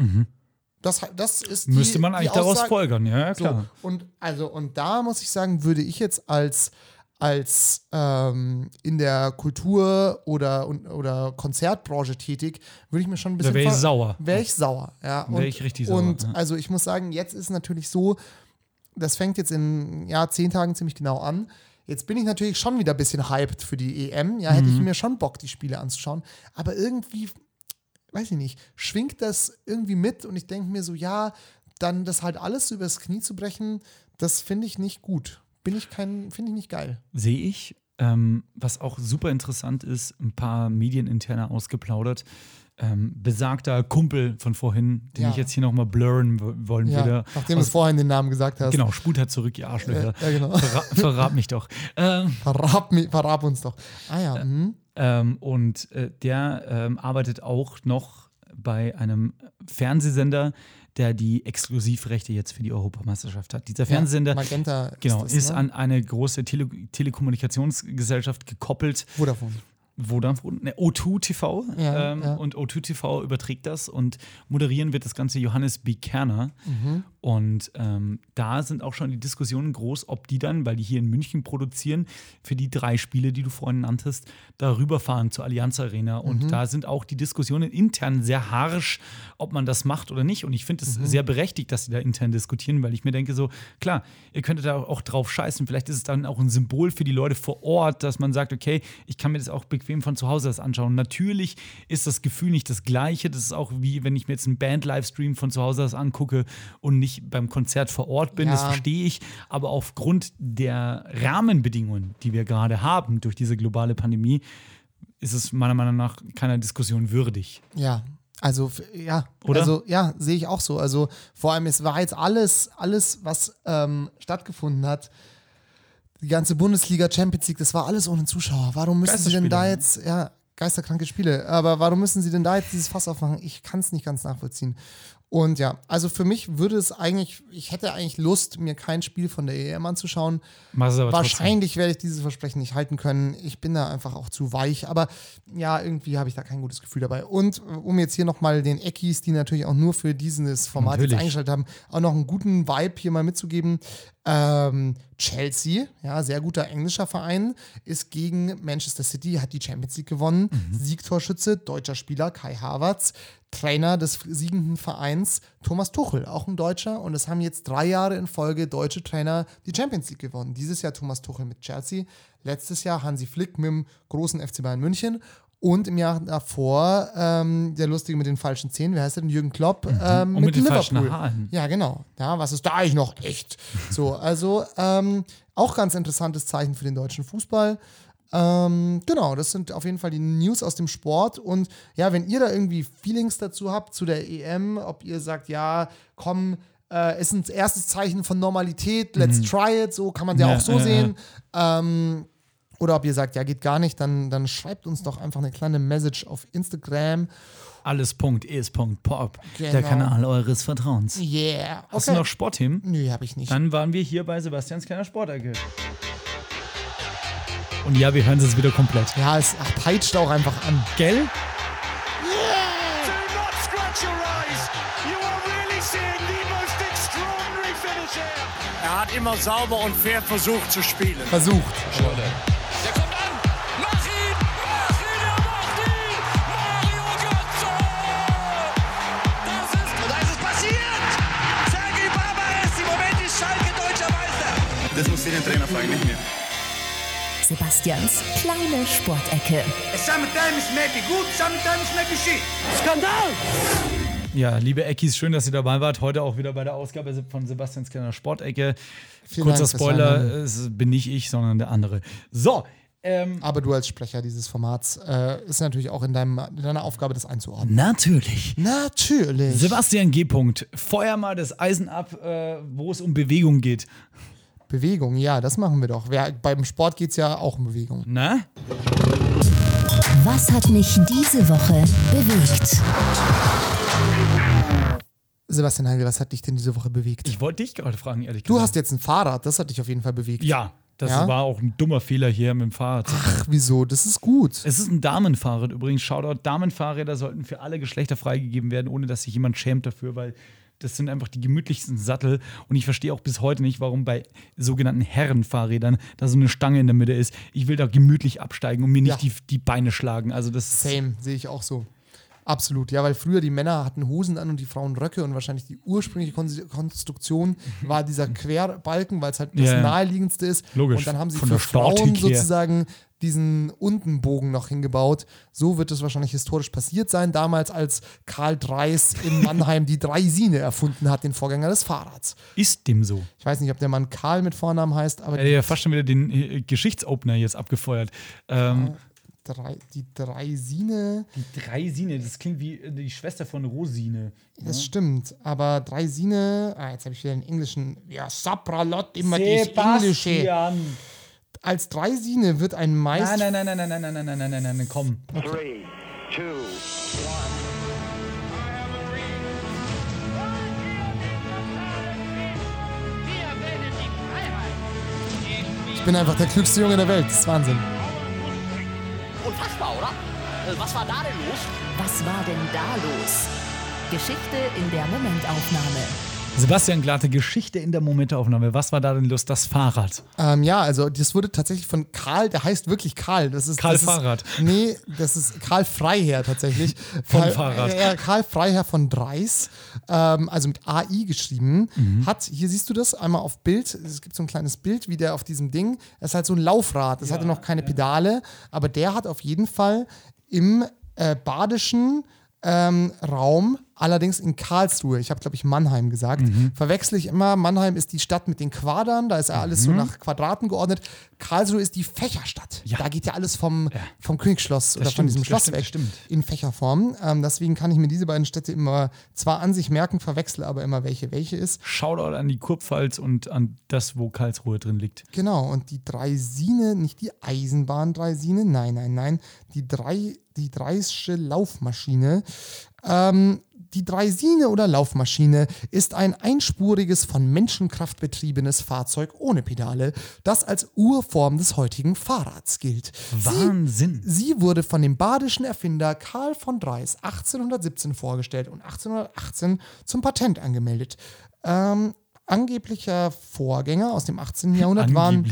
Das, das ist die, Mhm. Müsste man eigentlich daraus folgern, ja, ja klar. So, und also, und da muss ich sagen, würde ich jetzt als als ähm, in der Kultur- oder, und, oder Konzertbranche tätig, würde ich mir schon ein bisschen. wär ich ver- sauer. Wäre ich sauer, ja. Wär Und- ich richtig sauer, Und ja. also ich muss sagen, jetzt ist natürlich so, das fängt jetzt in ja, zehn Tagen ziemlich genau an. Jetzt bin ich natürlich schon wieder ein bisschen hyped für die EM. Ja, hätte Mhm. ich mir schon Bock, die Spiele anzuschauen. Aber irgendwie, weiß ich nicht, schwingt das irgendwie mit und ich denke mir so, ja, dann das halt alles übers Knie zu brechen, das finde ich nicht gut. Bin ich kein, finde ich nicht geil. Sehe ich. Ähm, was auch super interessant ist, ein paar Medieninterner ausgeplaudert. Ähm, besagter Kumpel von vorhin, den Ja. ich jetzt hier nochmal blurren wollen Ja, würde. nachdem du Aus- vorhin den Namen gesagt hast. Genau, spult halt zurück, ihr Arschlöcher. Ja, genau. Verra verrat mich doch. (laughs) Ähm, Verrab, mi- verrab uns doch. Ah ja, mhm. Ähm, und äh, der ähm, arbeitet auch noch bei einem Fernsehsender, der die Exklusivrechte jetzt für die Europameisterschaft hat. Dieser Fernsehsender Magenta ist genau, das, ist ne? an eine große Tele Telekommunikationsgesellschaft gekoppelt. Vodafone. Vodafone, ne, O2 TV. Ja, ähm, ja. Und O2 TV überträgt das und moderieren wird das Ganze Johannes B. Kerner. Mhm. Und ähm, da sind auch schon die Diskussionen groß, ob die dann, weil die hier in München produzieren, für die drei Spiele, die du vorhin nanntest, da rüberfahren zur Allianz Arena. Und Mhm. da sind auch die Diskussionen intern sehr harsch, ob man das macht oder nicht. Und ich finde es Mhm. sehr berechtigt, dass sie da intern diskutieren, weil ich mir denke, so, klar, ihr könntet da auch drauf scheißen. Vielleicht ist es dann auch ein Symbol für die Leute vor Ort, dass man sagt, okay, ich kann mir das auch bequem von zu Hause aus anschauen. Natürlich ist das Gefühl nicht das gleiche. Das ist auch wie, wenn ich mir jetzt einen Band-Livestream von zu Hause aus angucke und nicht beim Konzert vor Ort bin. Das Ja. verstehe ich. Aber aufgrund der Rahmenbedingungen, die wir gerade haben durch diese globale Pandemie, ist es meiner Meinung nach keiner Diskussion würdig. Ja, also ja, Oder? also ja, sehe ich auch so. Also vor allem, es war jetzt alles, alles, was ähm, stattgefunden hat, die ganze Bundesliga, Champions League, das war alles ohne Zuschauer. Warum müssen sie denn da jetzt, ja, geisterkranke Spiele, aber warum müssen sie denn da jetzt dieses Fass aufmachen? Ich kann es nicht ganz nachvollziehen. Und ja, also für mich würde es eigentlich, ich hätte eigentlich Lust, mir kein Spiel von der EM anzuschauen. Aber trotzdem. Wahrscheinlich werde ich dieses Versprechen nicht halten können. Ich bin da einfach auch zu weich. Aber ja, irgendwie habe ich da kein gutes Gefühl dabei. Und äh, um jetzt hier nochmal den Eckis, die natürlich auch nur für dieses Format Natürlich. jetzt eingeschaltet haben, auch noch einen guten Vibe hier mal mitzugeben. Ähm, Chelsea, ja, sehr guter englischer Verein, ist gegen Manchester City, hat die Champions League gewonnen. Siegtorschütze, deutscher Spieler Kai Havertz. Trainer des siegenden Vereins Thomas Tuchel, auch ein Deutscher. Und es haben jetzt drei Jahre in Folge deutsche Trainer die Champions League gewonnen. Dieses Jahr Thomas Tuchel mit Chelsea, letztes Jahr Hansi Flick mit dem großen FC Bayern München. Und im Jahr davor ähm, der Lustige mit den falschen Zähnen, wie heißt der denn? Jürgen Klopp ähm, Mhm. Und mit den Liverpool. falschen Haaren. Ja, genau. Ja, was ist da eigentlich noch echt? So, also ähm, auch ganz interessantes Zeichen für den deutschen Fußball. Ähm, genau, das sind auf jeden Fall die News aus dem Sport. Und ja, wenn ihr da irgendwie Feelings dazu habt zu der EM, ob ihr sagt, ja, komm, äh, ist ein erstes Zeichen von Normalität, let's try it, so kann man ja, Ja, auch so ja, ja. sehen. Ähm, oder ob ihr sagt, ja, geht gar nicht, dann, dann schreibt uns doch einfach eine kleine Message auf Instagram. Alles.is.pop, der Genau. Kanal eures Vertrauens. Yeah. Hast du noch Sportthemen? Nö, hab ich nicht. Dann waren wir hier bei Sebastians kleiner Sportecke. Und ja, wir hören es jetzt wieder komplett. ja, es ach, peitscht auch einfach an. Gell? Do not scratch your eyes. You are really seeing the most extraordinary finish here. Er hat immer sauber und fair versucht zu spielen. Versucht. Der kommt an. Mach ihn. Mach ihn. Er macht ihn. Mario Götze. Das ist... Da ist es passiert! Sergei Barbares, im Moment ist Schalke deutscher Meister! Das muss ich den Trainer fragen, nicht mir. Sebastians kleine Sportecke. Sometimes maybe good, sometimes maybe shit. Skandal! Ja, liebe Eckis, schön, dass ihr dabei wart. Heute auch wieder bei der Ausgabe von Sebastians kleiner Sportecke. Vielen Kurzer Dank Spoiler, es bin nicht ich, sondern der andere. So, ähm, Aber du als Sprecher dieses Formats äh, ist natürlich auch in, deinem, in deiner Aufgabe, das einzuordnen. natürlich. Natürlich. Sebastian G. -Punkt. Feuer mal das Eisen ab, äh, wo es um Bewegung geht. Bewegung, ja, das machen wir doch. Wer, beim Sport geht es ja auch um Bewegung. Na? Was hat mich diese Woche bewegt? Sebastian Heigl, was hat dich denn diese Woche bewegt? Ich wollte dich gerade fragen, ehrlich du gesagt. hast jetzt ein Fahrrad, das hat dich auf jeden Fall bewegt. Ja, das Ja? war auch ein dummer Fehler hier mit dem Fahrrad. Ach, wieso? Das ist gut. Es ist ein Damenfahrrad übrigens. Shoutout, Damenfahrräder sollten für alle Geschlechter freigegeben werden, ohne dass sich jemand schämt dafür, weil das sind einfach die gemütlichsten Sattel. Und ich verstehe auch bis heute nicht, warum bei sogenannten Herrenfahrrädern da so eine Stange in der Mitte ist. Ich will da gemütlich absteigen und mir nicht Ja. die, die Beine schlagen. Also das Same, sehe ich auch so. Absolut, ja, weil früher die Männer hatten Hosen an und die Frauen Röcke und wahrscheinlich die ursprüngliche Kon Konstruktion war dieser Querbalken, weil es halt das Ja, naheliegendste ist. Logisch, Und dann haben sie von für der Frauen sozusagen diesen Untenbogen noch hingebaut. So wird es wahrscheinlich historisch passiert sein, damals als Karl Dreis in (laughs) Mannheim die Dreisine erfunden hat, den Vorgänger des Fahrrads. ist dem so. Ich weiß nicht, ob der Mann Karl mit Vornamen heißt, aber Er hat ja fast schon wieder den äh, Geschichtsopener jetzt abgefeuert. Ähm, die, Drei, die Dreisine, die Dreisine, das klingt wie äh, die Schwester von Rosine. das stimmt, aber Dreisine, ah, jetzt habe ich wieder den englischen, ja, Sapralot, immer das Englische. Als Dreisine wird ein Mais. Nein, nein, nein, nein, nein, nein, nein, nein, nein, nein, nein, nein, komm. Three, two, Ich bin einfach der klügste Junge der Welt. Das ist Wahnsinn. Unfassbar, oder? Äh, Was war da denn los? Was war denn da los? Geschichte in der Momentaufnahme. Sebastian Glatte, Geschichte in der Momentaufnahme. Was war da denn los? Das Fahrrad. Ähm, ja, also das wurde tatsächlich von Karl, der heißt wirklich Karl. Das ist, Karl das Fahrrad. Ist, nee, das ist Karl Freiherr tatsächlich. (laughs) Vom Karl, Fahrrad. Äh, Karl Freiherr von Dreis, ähm, also mit AI geschrieben, Mhm. hat, hier siehst du das einmal auf Bild, es gibt so ein kleines Bild, wie der auf diesem Ding, das ist halt so ein Laufrad, das hatte noch keine Pedale, aber der hat auf jeden Fall im äh, badischen ähm, Raum, allerdings in Karlsruhe, ich habe glaube ich Mannheim gesagt, Mhm. verwechsel ich immer, Mannheim ist die Stadt mit den Quadern, da ist ja alles so nach Quadraten geordnet, Karlsruhe ist die Fächerstadt, Mhm. Ja. da geht ja alles vom, vom Königsschloss oder von stimmt, diesem das Schloss weg das stimmt. in Fächerform, ähm, deswegen kann ich mir diese beiden Städte immer zwar an sich merken, verwechsel aber immer welche welche ist. Shoutout an die Kurpfalz und an das, wo Karlsruhe drin liegt. Genau, und die Dreisine, nicht die Eisenbahn-Dreisine, nein, nein, nein, die, drei, die Dreische Laufmaschine. Ähm, die Dreisine oder Laufmaschine ist ein einspuriges, von Menschenkraft betriebenes Fahrzeug ohne Pedale, das als Urform des heutigen Fahrrads gilt. Wahnsinn. Sie, sie wurde von dem badischen Erfinder Karl von Dreis 1817 vorgestellt und 1818 zum Patent angemeldet. Ähm, angeblicher Vorgänger aus dem 18. Jahrhundert waren,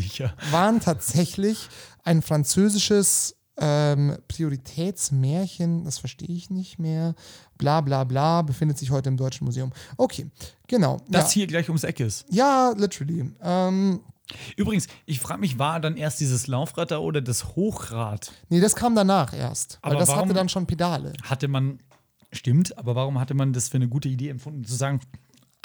waren tatsächlich ein französisches ähm, Prioritätsmärchen, das verstehe ich nicht mehr, bla bla bla, befindet sich heute im Deutschen Museum. Okay, genau. Das ja. hier gleich ums Eck ist. ja, literally. Ähm, Übrigens, ich frage mich, war dann erst dieses Laufrad da oder das Hochrad? nee, das kam danach erst, weil Aber das warum- hatte dann schon Pedale. Hatte man, stimmt, aber warum hatte man das für eine gute Idee empfunden, zu sagen,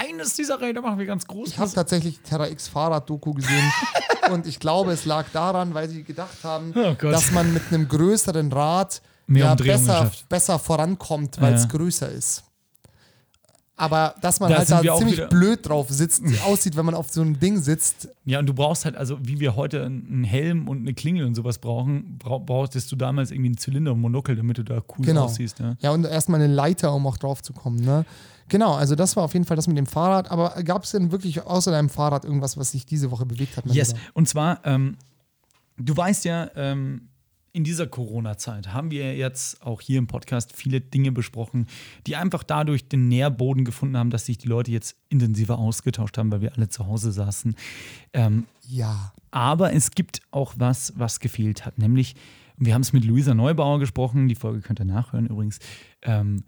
eines dieser Räder machen wir ganz groß? Ich habe tatsächlich Terra X Fahrrad-Doku gesehen (laughs) und ich glaube, es lag daran, weil sie gedacht haben, Oh dass man mit einem größeren Rad ja, besser, besser vorankommt, weil es Ja. größer ist. Aber dass man Da halt da ziemlich blöd drauf sitzt, (laughs) aussieht, wenn man auf so einem Ding sitzt. Ja, und du brauchst halt, also wie wir heute einen Helm und eine Klingel und sowas brauchen, brau brauchtest du damals irgendwie einen Zylinder und Monokel, damit du da cool Genau. aussiehst. Ja. Ja, und erstmal eine Leiter, um auch drauf zu kommen. Ne? Genau, also das war auf jeden Fall das mit dem Fahrrad. Aber gab es denn wirklich außer deinem Fahrrad irgendwas, was sich diese Woche bewegt hat? Yes, und zwar, ähm, du weißt ja, ähm, in dieser Corona-Zeit haben wir jetzt auch hier im Podcast viele Dinge besprochen, die einfach dadurch den Nährboden gefunden haben, dass sich die Leute jetzt intensiver ausgetauscht haben, weil wir alle zu Hause saßen. Ähm, Ja. aber es gibt auch was, was gefehlt hat, nämlich, wir haben es mit Luisa Neubauer gesprochen, die Folge könnt ihr nachhören übrigens, ähm,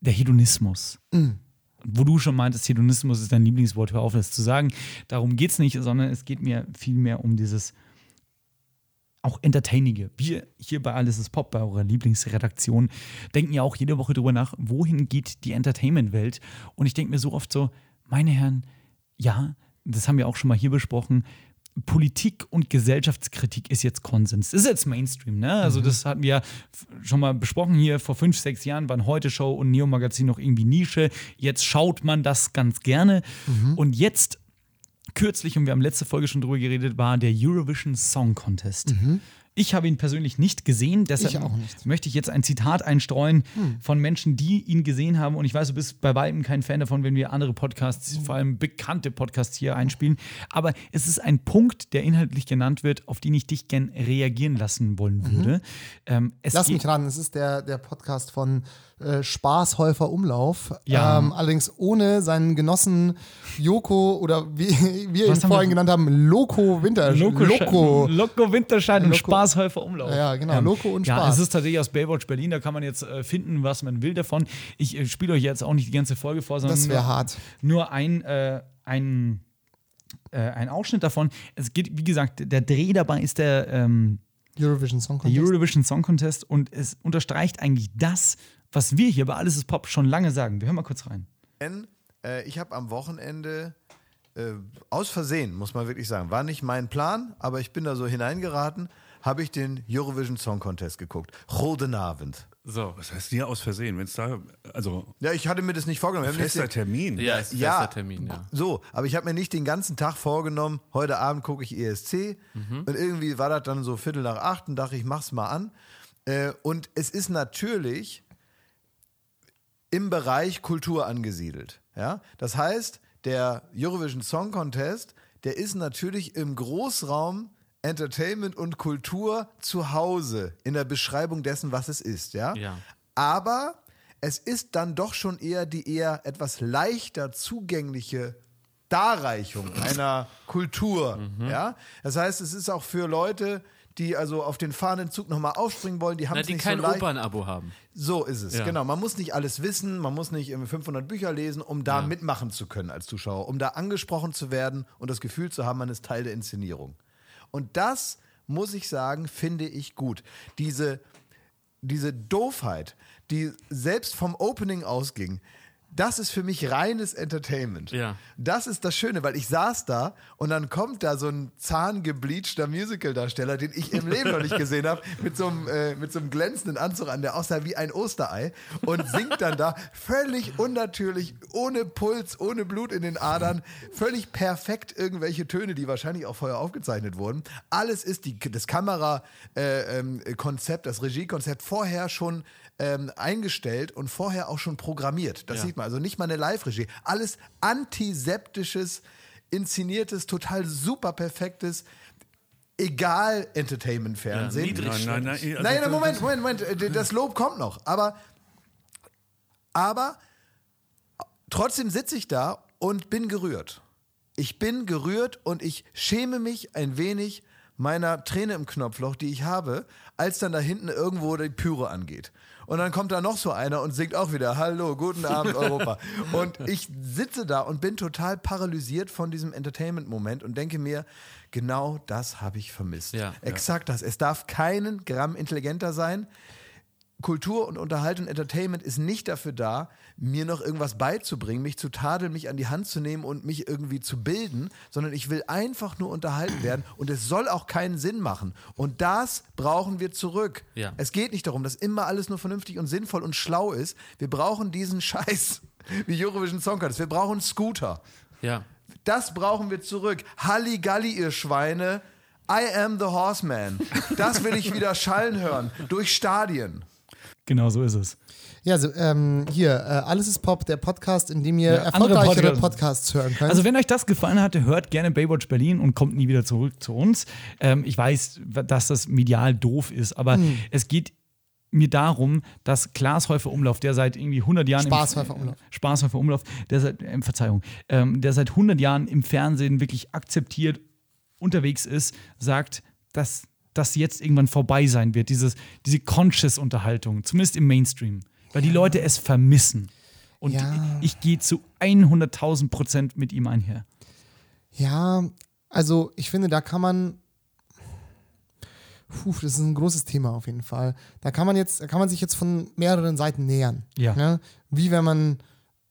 der Hedonismus. Wo du schon meintest, Hedonismus ist dein Lieblingswort, hör auf, das zu sagen. Darum geht es nicht, sondern es geht mir vielmehr um dieses auch Entertainige. Wir hier bei Alles ist Pop, bei eurer Lieblingsredaktion, denken ja auch jede Woche darüber nach, wohin geht die Entertainment-Welt. Und ich denke mir so oft so, meine Herren, ja, das haben wir auch schon mal hier besprochen. Politik und Gesellschaftskritik ist jetzt Konsens. Das ist jetzt Mainstream, ne? Also, das hatten wir ja schon mal besprochen hier. Vor fünf, sechs Jahren waren Heute Show und Neo Magazin noch irgendwie Nische. Jetzt schaut man das ganz gerne. Und jetzt kürzlich, und wir haben letzte Folge schon drüber geredet, war der Eurovision Song Contest. Ich habe ihn persönlich nicht gesehen, deshalb Ich nicht. möchte ich jetzt ein Zitat einstreuen von Menschen, die ihn gesehen haben. Und ich weiß, du bist bei weitem kein Fan davon, wenn wir andere Podcasts, vor allem bekannte Podcasts hier einspielen. Aber es ist ein Punkt, der inhaltlich genannt wird, auf den ich dich gern reagieren lassen wollen würde. Ähm, es Lass mich ran, es ist der, der Podcast von äh, Spaßhäufer Umlauf. Ja. Ähm, allerdings ohne seinen Genossen Joko oder wie (laughs) wir ihn vorhin wir- genannt haben, Loco Winter. Loco, Loco. Loco Winterscheid und Loco- Spaßhäufer Umlauf. Ja, genau, Loco und Ja, Spaß. es ist tatsächlich aus Baywatch Berlin, da kann man jetzt äh, finden, was man will davon. Ich äh, spiele euch jetzt auch nicht die ganze Folge vor, sondern Das nur, hart. nur ein, äh, ein, äh, ein Ausschnitt davon. Es geht, wie gesagt, der Dreh dabei ist der, ähm, Eurovision Song der Contest. Eurovision Song Contest und es unterstreicht eigentlich das, was wir hier bei Alles ist Pop schon lange sagen. Wir hören mal kurz rein. Denn, äh, ich habe am Wochenende äh, aus Versehen, muss man wirklich sagen, war nicht mein Plan, aber ich bin da so hineingeraten, habe ich den Eurovision Song Contest geguckt. Roden Abend. So. Was heißt hier aus Versehen? Wenn es da, also Ja, ich hatte mir das nicht vorgenommen. Fester nicht- Termin. Ja, ist ein Ja, fester Termin, ja. so, aber ich habe mir nicht den ganzen Tag vorgenommen, heute Abend gucke ich ESC Mhm. und irgendwie war das dann so Viertel nach acht und dachte ich, mach's mal an. Äh, und es ist natürlich im Bereich Kultur angesiedelt. Ja? Das heißt, der Eurovision Song Contest, der ist natürlich im Großraum Entertainment und Kultur zu Hause in der Beschreibung dessen, was es ist. Ja? Ja. Aber es ist dann doch schon eher die eher etwas leichter zugängliche Darreichung einer Kultur. Mhm. Ja? Das heißt, es ist auch für Leute, die also auf den fahrenden Zug nochmal aufspringen wollen, die haben Na, die kein so. Opernabo haben. So ist es, Ja. genau. Man muss nicht alles wissen, man muss nicht irgendwie 500 Bücher lesen, um da Ja. mitmachen zu können als Zuschauer, um da angesprochen zu werden und das Gefühl zu haben, man ist Teil der Inszenierung. Und das, muss ich sagen, finde ich gut. Diese, diese Doofheit, die selbst vom Opening ausging, das ist für mich reines Entertainment. Ja. Das ist das Schöne, weil ich saß da und dann kommt da so ein zahngebleachter Musical-Darsteller, den ich im Leben noch nicht gesehen habe, mit so einem äh, mit so einem glänzenden Anzug an, der aussah wie ein Osterei und singt dann da völlig unnatürlich, ohne Puls, ohne Blut in den Adern, völlig perfekt irgendwelche Töne, die wahrscheinlich auch vorher aufgezeichnet wurden. Alles ist die, das Kamerakonzept, äh, ähm, das Regiekonzept vorher schon ähm, eingestellt und vorher auch schon programmiert. Das Ja. sieht man. Also nicht mal eine Live-Regie. Alles antiseptisches, inszeniertes, total super perfektes, egal Entertainment-Fernsehen. Ja, Nein, nein, nein. also Nein, Moment, Moment, Moment. Das Lob kommt noch. Aber, aber trotzdem sitze ich da und bin gerührt. Ich bin gerührt und ich schäme mich ein wenig meiner Träne im Knopfloch, die ich habe, als dann da hinten irgendwo die Pyro angeht. Und dann kommt da noch so einer und singt auch wieder Hallo, guten Abend (laughs) Europa. und ich sitze da und bin total paralysiert von diesem Entertainment-Moment und denke mir, genau das habe ich vermisst. Ja. Exakt das. Es darf keinen Gramm intelligenter sein. Kultur und Unterhaltung, Entertainment ist nicht dafür da, mir noch irgendwas beizubringen, mich zu tadeln, mich an die Hand zu nehmen und mich irgendwie zu bilden, sondern ich will einfach nur unterhalten werden und es soll auch keinen Sinn machen. Und das brauchen wir zurück. Ja. Es geht nicht darum, dass immer alles nur vernünftig und sinnvoll und schlau ist. Wir brauchen diesen (laughs) Scheiß wie Eurovision Song Contest. Wir brauchen Scooter. Ja. Das brauchen wir zurück. Halligalli, ihr Schweine. I am the Horseman. Das will ich wieder schallen hören. Durch Stadien. Genau so ist es. Ja, also ähm, hier, äh, Alles ist Pop, der Podcast, in dem ihr Ja, andere erfolgreichere Podcast- Podcasts hören könnt. Also, wenn euch das gefallen hatte, hört gerne Baywatch Berlin und kommt nie wieder zurück zu uns. Ähm, ich weiß, dass das medial doof ist, aber Hm. es geht mir darum, dass Klaas Häufer Umlauf, der seit irgendwie 100 Jahren. im- Spaßhäufer Umlauf. Spaßhäufer Umlauf, der seit, äh, Verzeihung, ähm, der seit 100 Jahren im Fernsehen wirklich akzeptiert unterwegs ist, sagt, dass das jetzt irgendwann vorbei sein wird, dieses, diese Conscious-Unterhaltung, zumindest im Mainstream, weil die Leute es vermissen. Und Ja. ich, ich gehe zu 100.000 Prozent mit ihm einher. Ja, also ich finde, da kann man. Puh, das ist ein großes Thema auf jeden Fall. Da kann man jetzt, kann man sich jetzt von mehreren Seiten nähern. Ja. Ne? Wie wenn man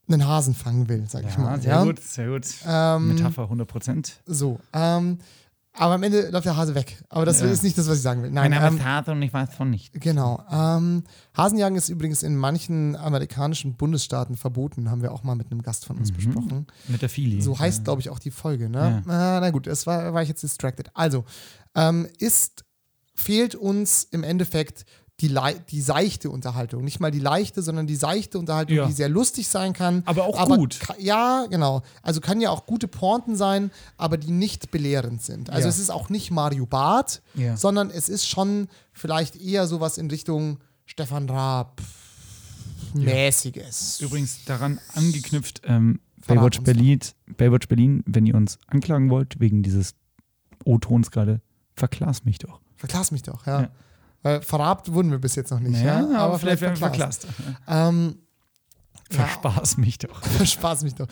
einen Hasen fangen will, sag ich mal. sehr ja? gut, sehr gut. Ähm, Metapher 100 Prozent. So. Ähm, aber am Ende läuft der Hase weg. Aber das Ja. ist nicht das, was ich sagen will. Nein, mein Name ähm, ist Hase und ich weiß von nicht. Genau. Ähm, Hasenjagen ist übrigens in manchen amerikanischen Bundesstaaten verboten, haben wir auch mal mit einem Gast von uns Mhm. besprochen. Mit der Fili. So heißt, Ja. glaube ich, auch die Folge. Ne? Ah, na gut, das war, war ich jetzt distracted. Also, ähm, ist, fehlt uns im Endeffekt die, die seichte Unterhaltung. Nicht mal die leichte, sondern die seichte Unterhaltung, Ja. die sehr lustig sein kann. Aber auch gut. ka- Ja, genau. Also kann ja auch gute Pointen sein, aber die nicht belehrend sind. Also Ja. es ist auch nicht Mario Barth, Ja. sondern es ist schon vielleicht eher sowas in Richtung Stefan Raab mäßiges. Übrigens daran angeknüpft, ähm, Baywatch Berlin, Baywatch Berlin, wenn ihr uns anklagen wollt, wegen dieses O-Tons gerade, verklass mich doch. Verklass mich doch, ja. Ja. Weil verrabt wurden wir bis jetzt noch nicht. Ja, Ja, aber vielleicht werden wir verklast. Ähm, Verspaß mich doch. (laughs) Verspaß mich doch.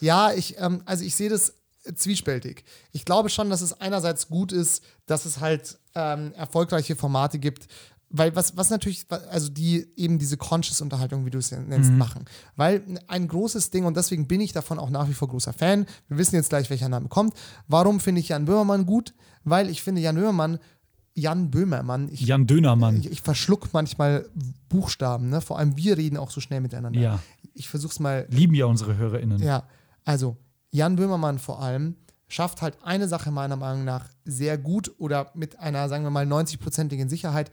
Ja, ich, ähm, also ich sehe das zwiespältig. Ich glaube schon, dass es einerseits gut ist, dass es halt ähm, erfolgreiche Formate gibt, weil was, was natürlich, also die eben diese Conscious-Unterhaltung, wie du es ja nennst, Mhm. machen. Weil ein großes Ding, und deswegen bin ich davon auch nach wie vor großer Fan, wir wissen jetzt gleich, welcher Name kommt. Warum finde ich Jan Böhmermann gut? Weil ich finde Jan Böhmermann, Jan Böhmermann, ich, Jan Dönermann. ich, ich verschluck manchmal Buchstaben, ne? Vor allem wir reden auch so schnell miteinander. Ja. Ich versuch's mal Lieben ja unsere HörerInnen. ja, also Jan Böhmermann vor allem schafft halt eine Sache meiner Meinung nach sehr gut oder mit einer, sagen wir mal, 90-prozentigen Sicherheit.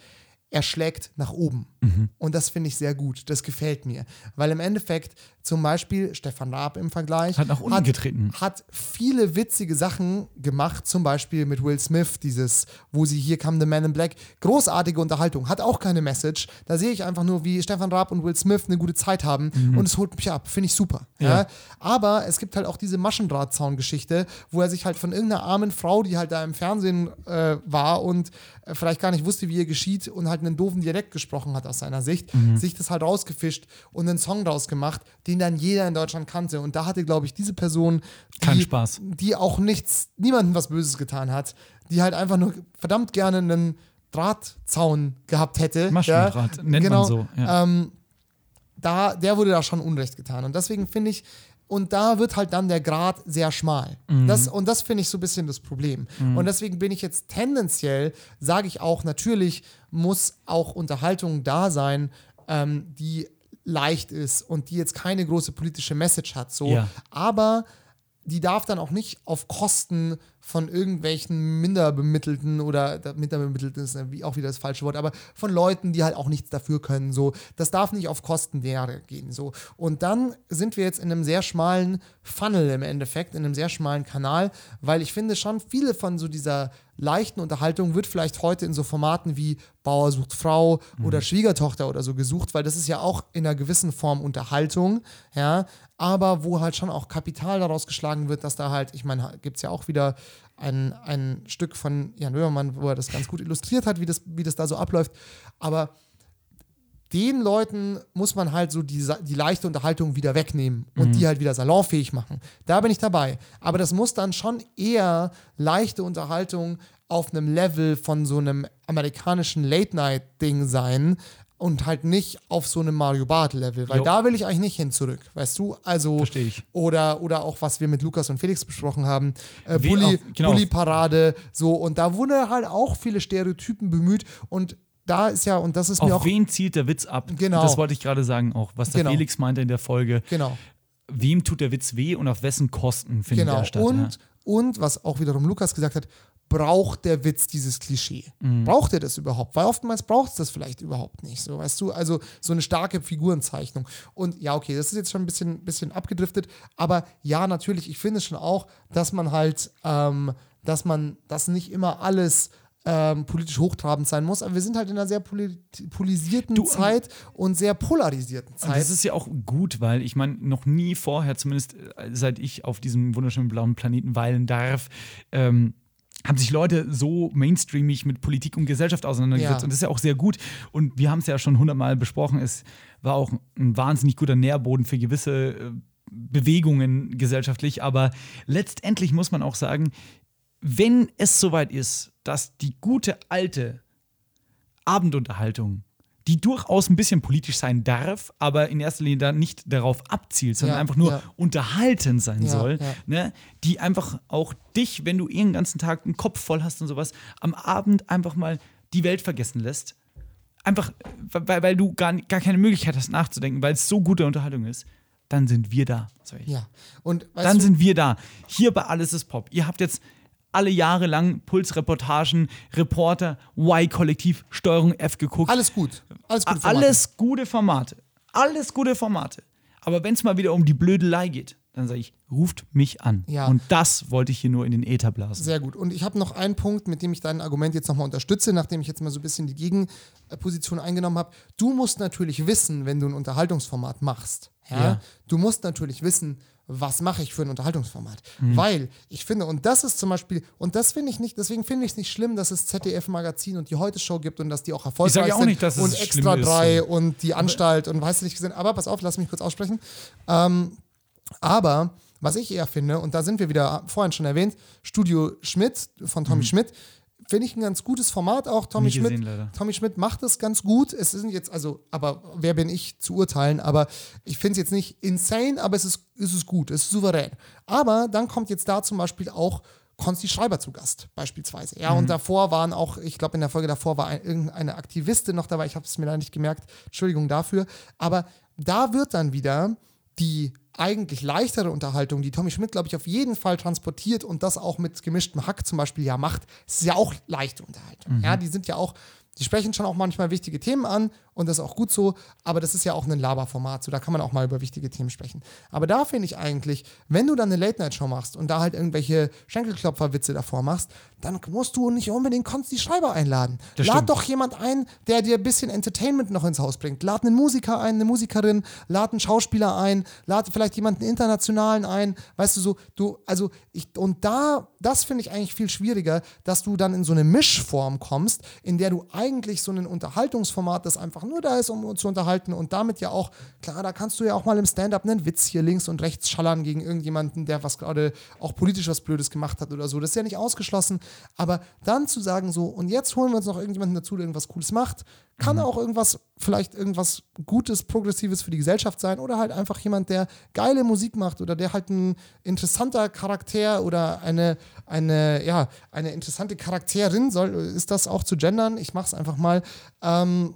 Er schlägt nach oben. Mhm. Und das finde ich sehr gut. Das gefällt mir. Weil im Endeffekt zum Beispiel Stefan Raab im Vergleich Hat nach unten getreten. hat viele witzige Sachen gemacht, zum Beispiel mit Will Smith, dieses, wo sie hier kam The Man in Black, großartige Unterhaltung, hat auch keine Message. Da sehe ich einfach nur, wie Stefan Raab und Will Smith eine gute Zeit haben Mhm. und es holt mich ab, finde ich super. Ja. Ja. Aber es gibt halt auch diese Maschendrahtzaun-Geschichte, wo er sich halt von irgendeiner armen Frau, die halt da im Fernsehen äh, war und vielleicht gar nicht wusste, wie ihr geschieht und halt einen doofen Dialekt gesprochen hat aus seiner Sicht, Mhm. sich das halt rausgefischt und einen Song draus gemacht, den dann jeder in Deutschland kannte. Und da hatte, glaube ich, diese Person, die, Keinen Spaß. die auch nichts, niemandem was Böses getan hat, die halt einfach nur verdammt gerne einen Drahtzaun gehabt hätte. Maschendraht, ja, nennt genau, man so. Ja. Ähm, da, der wurde da schon Unrecht getan. Und deswegen finde ich, und da wird halt dann der Grad sehr schmal. Mhm. Das, und das finde ich so ein bisschen das Problem. Mhm. Und deswegen bin ich jetzt tendenziell, sage ich auch, natürlich muss auch Unterhaltung da sein, ähm, die leicht ist und die jetzt keine große politische Message hat. So. Ja. Aber die darf dann auch nicht auf Kosten von irgendwelchen Minderbemittelten oder Minderbemittelten ist auch wieder das falsche Wort, aber von Leuten, die halt auch nichts dafür können. So, das darf nicht auf Kosten derer gehen. So. Und dann sind wir jetzt in einem sehr schmalen Funnel im Endeffekt, in einem sehr schmalen Kanal, weil ich finde schon, viele von so dieser leichten Unterhaltung wird vielleicht heute in so Formaten wie Bauer sucht Frau oder Schwiegertochter oder so gesucht, weil das ist ja auch in einer gewissen Form Unterhaltung, ja, aber wo halt schon auch Kapital daraus geschlagen wird, dass da halt, ich meine, gibt es ja auch wieder ein, ein Stück von Jan Böhmermann, wo er das ganz gut illustriert hat, wie das, wie das da so abläuft, aber den Leuten muss man halt so die, die leichte Unterhaltung wieder wegnehmen und Mhm. die halt wieder salonfähig machen. Da bin ich dabei. Aber das muss dann schon eher leichte Unterhaltung auf einem Level von so einem amerikanischen Late-Night-Ding sein und halt nicht auf so einem Mario Barth-Level, weil Jo. da will ich eigentlich nicht hin zurück, weißt du? Also Verstehe ich. oder oder auch was wir mit Lukas und Felix besprochen haben, äh, Bully, auch- genau. Bully-Parade, so und da wurde halt auch viele Stereotypen bemüht und da ist ja und das ist mir Auf auch wen zielt der Witz ab? Genau. Das wollte ich gerade sagen auch, was der Genau. Felix meinte in der Folge. Genau. Wem tut der Witz weh und auf wessen Kosten findet genau. er statt? und, ja. und was auch wiederum Lukas gesagt hat, braucht der Witz dieses Klischee? Mhm. Braucht er das überhaupt? Weil oftmals braucht es das vielleicht überhaupt nicht. So, weißt du, also so eine starke Figurenzeichnung. Und ja, okay, das ist jetzt schon ein bisschen, bisschen abgedriftet, aber ja, natürlich, ich finde schon auch, dass man halt, ähm, dass man, dass nicht immer alles ähm, politisch hochtrabend sein muss, aber wir sind halt in einer sehr poli polisierten Du, Zeit und sehr polarisierten Zeit. das ist ja auch gut, weil ich meine, noch nie vorher, zumindest äh, seit ich auf diesem wunderschönen blauen Planeten weilen darf, ähm, haben sich Leute so mainstreamig mit Politik und Gesellschaft auseinandergesetzt. Ja. Und das ist ja auch sehr gut. Und wir haben es ja schon hundertmal besprochen. Es war auch ein wahnsinnig guter Nährboden für gewisse äh, Bewegungen gesellschaftlich. Aber letztendlich muss man auch sagen, wenn es soweit ist, dass die gute alte Abendunterhaltung, die durchaus ein bisschen politisch sein darf, aber in erster Linie dann nicht darauf abzielt, sondern Ja, einfach nur ja. unterhalten sein Ja, soll. Ne? die einfach auch dich, wenn du ihren ganzen Tag einen Kopf voll hast und sowas, am Abend einfach mal die Welt vergessen lässt. Einfach, weil, weil du gar, gar keine Möglichkeit hast nachzudenken, weil es so gute Unterhaltung ist, dann sind wir da. Ich. ja. Und Dann du, sind wir da. Hier bei Alles ist Pop. Ihr habt jetzt alle Jahre lang Pulsreportagen, Reporter, Y-Kollektiv, Steuerung F geguckt. alles gut. Alles gut. Alles gute Formate. Alles gute Formate. Aber wenn es mal wieder um die Blödelei geht, dann sage ich, ruft mich an. Ja. Und das wollte ich hier nur in den Äther blasen. Sehr gut. Und ich habe noch einen Punkt, mit dem ich dein Argument jetzt nochmal unterstütze, nachdem ich jetzt mal so ein bisschen die Gegenposition eingenommen habe. Du musst natürlich wissen, wenn du ein Unterhaltungsformat machst. Ja? Ja. Du musst natürlich wissen, was mache ich für ein Unterhaltungsformat. Mhm. Weil ich finde, und das ist zum Beispiel, und das finde ich nicht, deswegen finde ich es nicht schlimm, dass es ZDF-Magazin und die Heute-Show gibt und dass die auch erfolgreich sag ja auch sind. nicht, dass es und schlimm Extra ist. 3 und die Anstalt und weißt du nicht gesehen. Aber pass auf, lass mich kurz aussprechen. Ähm, aber was ich eher finde, und da sind wir wieder vorhin schon erwähnt, Studio Schmidt von Tommy Schmidt, finde ich ein ganz gutes Format auch. Tommy Nie Schmidt, gesehen, leider. Tommy Schmidt macht es ganz gut. Es sind jetzt, also, aber wer bin ich zu urteilen? Aber ich finde es jetzt nicht insane, aber es ist, es ist gut, es ist souverän. Aber dann kommt jetzt da zum Beispiel auch Konsti Schreiber zu Gast, beispielsweise. Ja, Mhm. und davor waren auch, ich glaube, in der Folge davor war ein, irgendeine Aktivistin noch dabei, ich habe es mir da nicht gemerkt, Entschuldigung dafür. Aber da wird dann wieder die eigentlich leichtere Unterhaltung, die Tommy Schmidt, glaube ich, auf jeden Fall transportiert und das auch mit gemischtem Hack zum Beispiel ja macht, ist ja auch leichte Unterhaltung. Mhm. Ja, die sind ja auch, die sprechen schon auch manchmal wichtige Themen an und das ist auch gut so, aber das ist ja auch ein Laberformat, so da kann man auch mal über wichtige Themen sprechen. Aber da finde ich eigentlich, wenn du dann eine Late-Night-Show machst und da halt irgendwelche Schenkelklopfer-Witze davor machst, dann musst du nicht unbedingt Konsti Schreiber einladen. Das Lad stimmt. doch jemand ein, der dir ein bisschen Entertainment noch ins Haus bringt. Lad einen Musiker ein, eine Musikerin, lad einen Schauspieler ein, lad vielleicht jemanden internationalen ein. Weißt du so, du, also ich, und da, das finde ich eigentlich viel schwieriger, dass du dann in so eine Mischform kommst, in der du eigentlich so ein Unterhaltungsformat, das einfach nur da ist, um uns zu unterhalten und damit ja auch, klar, da kannst du ja auch mal im Stand-up einen Witz hier links und rechts schallern gegen irgendjemanden, der was gerade auch politisch was Blödes gemacht hat oder so. Das ist ja nicht ausgeschlossen. Aber dann zu sagen so, und jetzt holen wir uns noch irgendjemanden dazu, der irgendwas Cooles macht, kann auch irgendwas, vielleicht irgendwas Gutes, Progressives für die Gesellschaft sein oder halt einfach jemand, der geile Musik macht oder der halt ein interessanter Charakter oder eine, eine, ja, eine interessante Charakterin soll, ist das auch zu gendern? Ich mach's einfach mal. Ähm,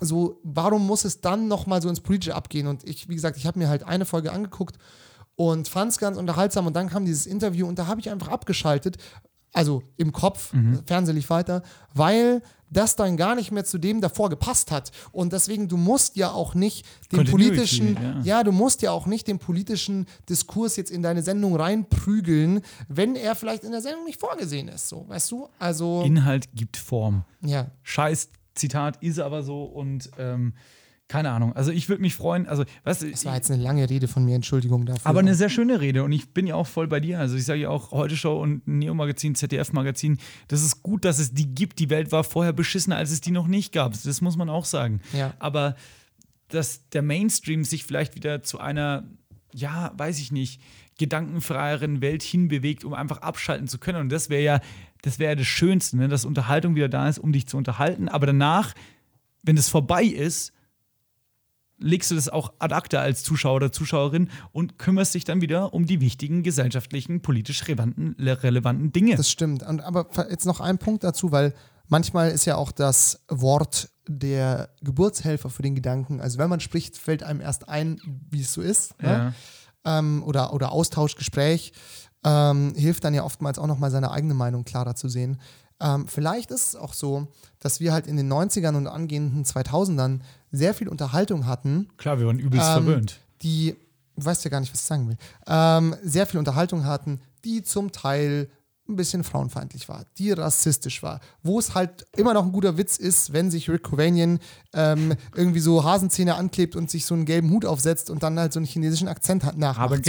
so, warum muss es dann nochmal so ins Politische abgehen? Und ich, wie gesagt, ich habe mir halt eine Folge angeguckt und fand es ganz unterhaltsam und dann kam dieses Interview und da habe ich einfach abgeschaltet, also im Kopf, Fernseh lief weiter, weil das dann gar nicht mehr zu dem davor gepasst hat. Und deswegen, du musst ja auch nicht den politischen, ja. ja, du musst ja auch nicht den politischen Diskurs jetzt in deine Sendung reinprügeln, wenn er vielleicht in der Sendung nicht vorgesehen ist. So, weißt du? Also, Inhalt gibt Form. ja. Scheiß Zitat ist aber so und ähm, keine Ahnung. Also ich würde mich freuen, also weißt du, Das war jetzt eine lange Rede von mir, Entschuldigung dafür. aber eine sehr schöne Rede und ich bin ja auch voll bei dir. Also ich sage ja auch Heute Show und Neo-Magazin, ZDF-Magazin, das ist gut, dass es die gibt. Die Welt war vorher beschissener, als es die noch nicht gab. Das muss man auch sagen. Ja. Aber dass der Mainstream sich vielleicht wieder zu einer, ja, weiß ich nicht, gedankenfreieren Welt hinbewegt, um einfach abschalten zu können. Und das wäre ja, das wäre ja das Schönste, ne? dass Unterhaltung wieder da ist, um dich zu unterhalten. Aber danach, wenn es vorbei ist, legst du das auch ad acta als Zuschauer oder Zuschauerin und kümmerst dich dann wieder um die wichtigen gesellschaftlichen, politisch relevanten, relevanten Dinge. Das stimmt. Und, aber jetzt noch ein Punkt dazu, weil manchmal ist ja auch das Wort der Geburtshelfer für den Gedanken. Also wenn man spricht, fällt einem erst ein, wie es so ist. Ne? Ja. Ähm, oder, oder Austausch, Gespräch. ähm, hilft dann ja oftmals auch nochmal seine eigene Meinung klarer zu sehen. Ähm, vielleicht ist es auch so, dass wir halt in den 90ern und angehenden 2000ern sehr viel Unterhaltung hatten. Klar, wir waren übelst ähm, verwöhnt. Die, du weißt ja gar nicht, was ich sagen will, ähm, sehr viel Unterhaltung hatten, die zum Teil ein bisschen frauenfeindlich war, die rassistisch war, wo es halt immer noch ein guter Witz ist, wenn sich Rick Covanian ähm, irgendwie so Hasenzähne anklebt und sich so einen gelben Hut aufsetzt und dann halt so einen chinesischen Akzent hat nachmacht. Aber so,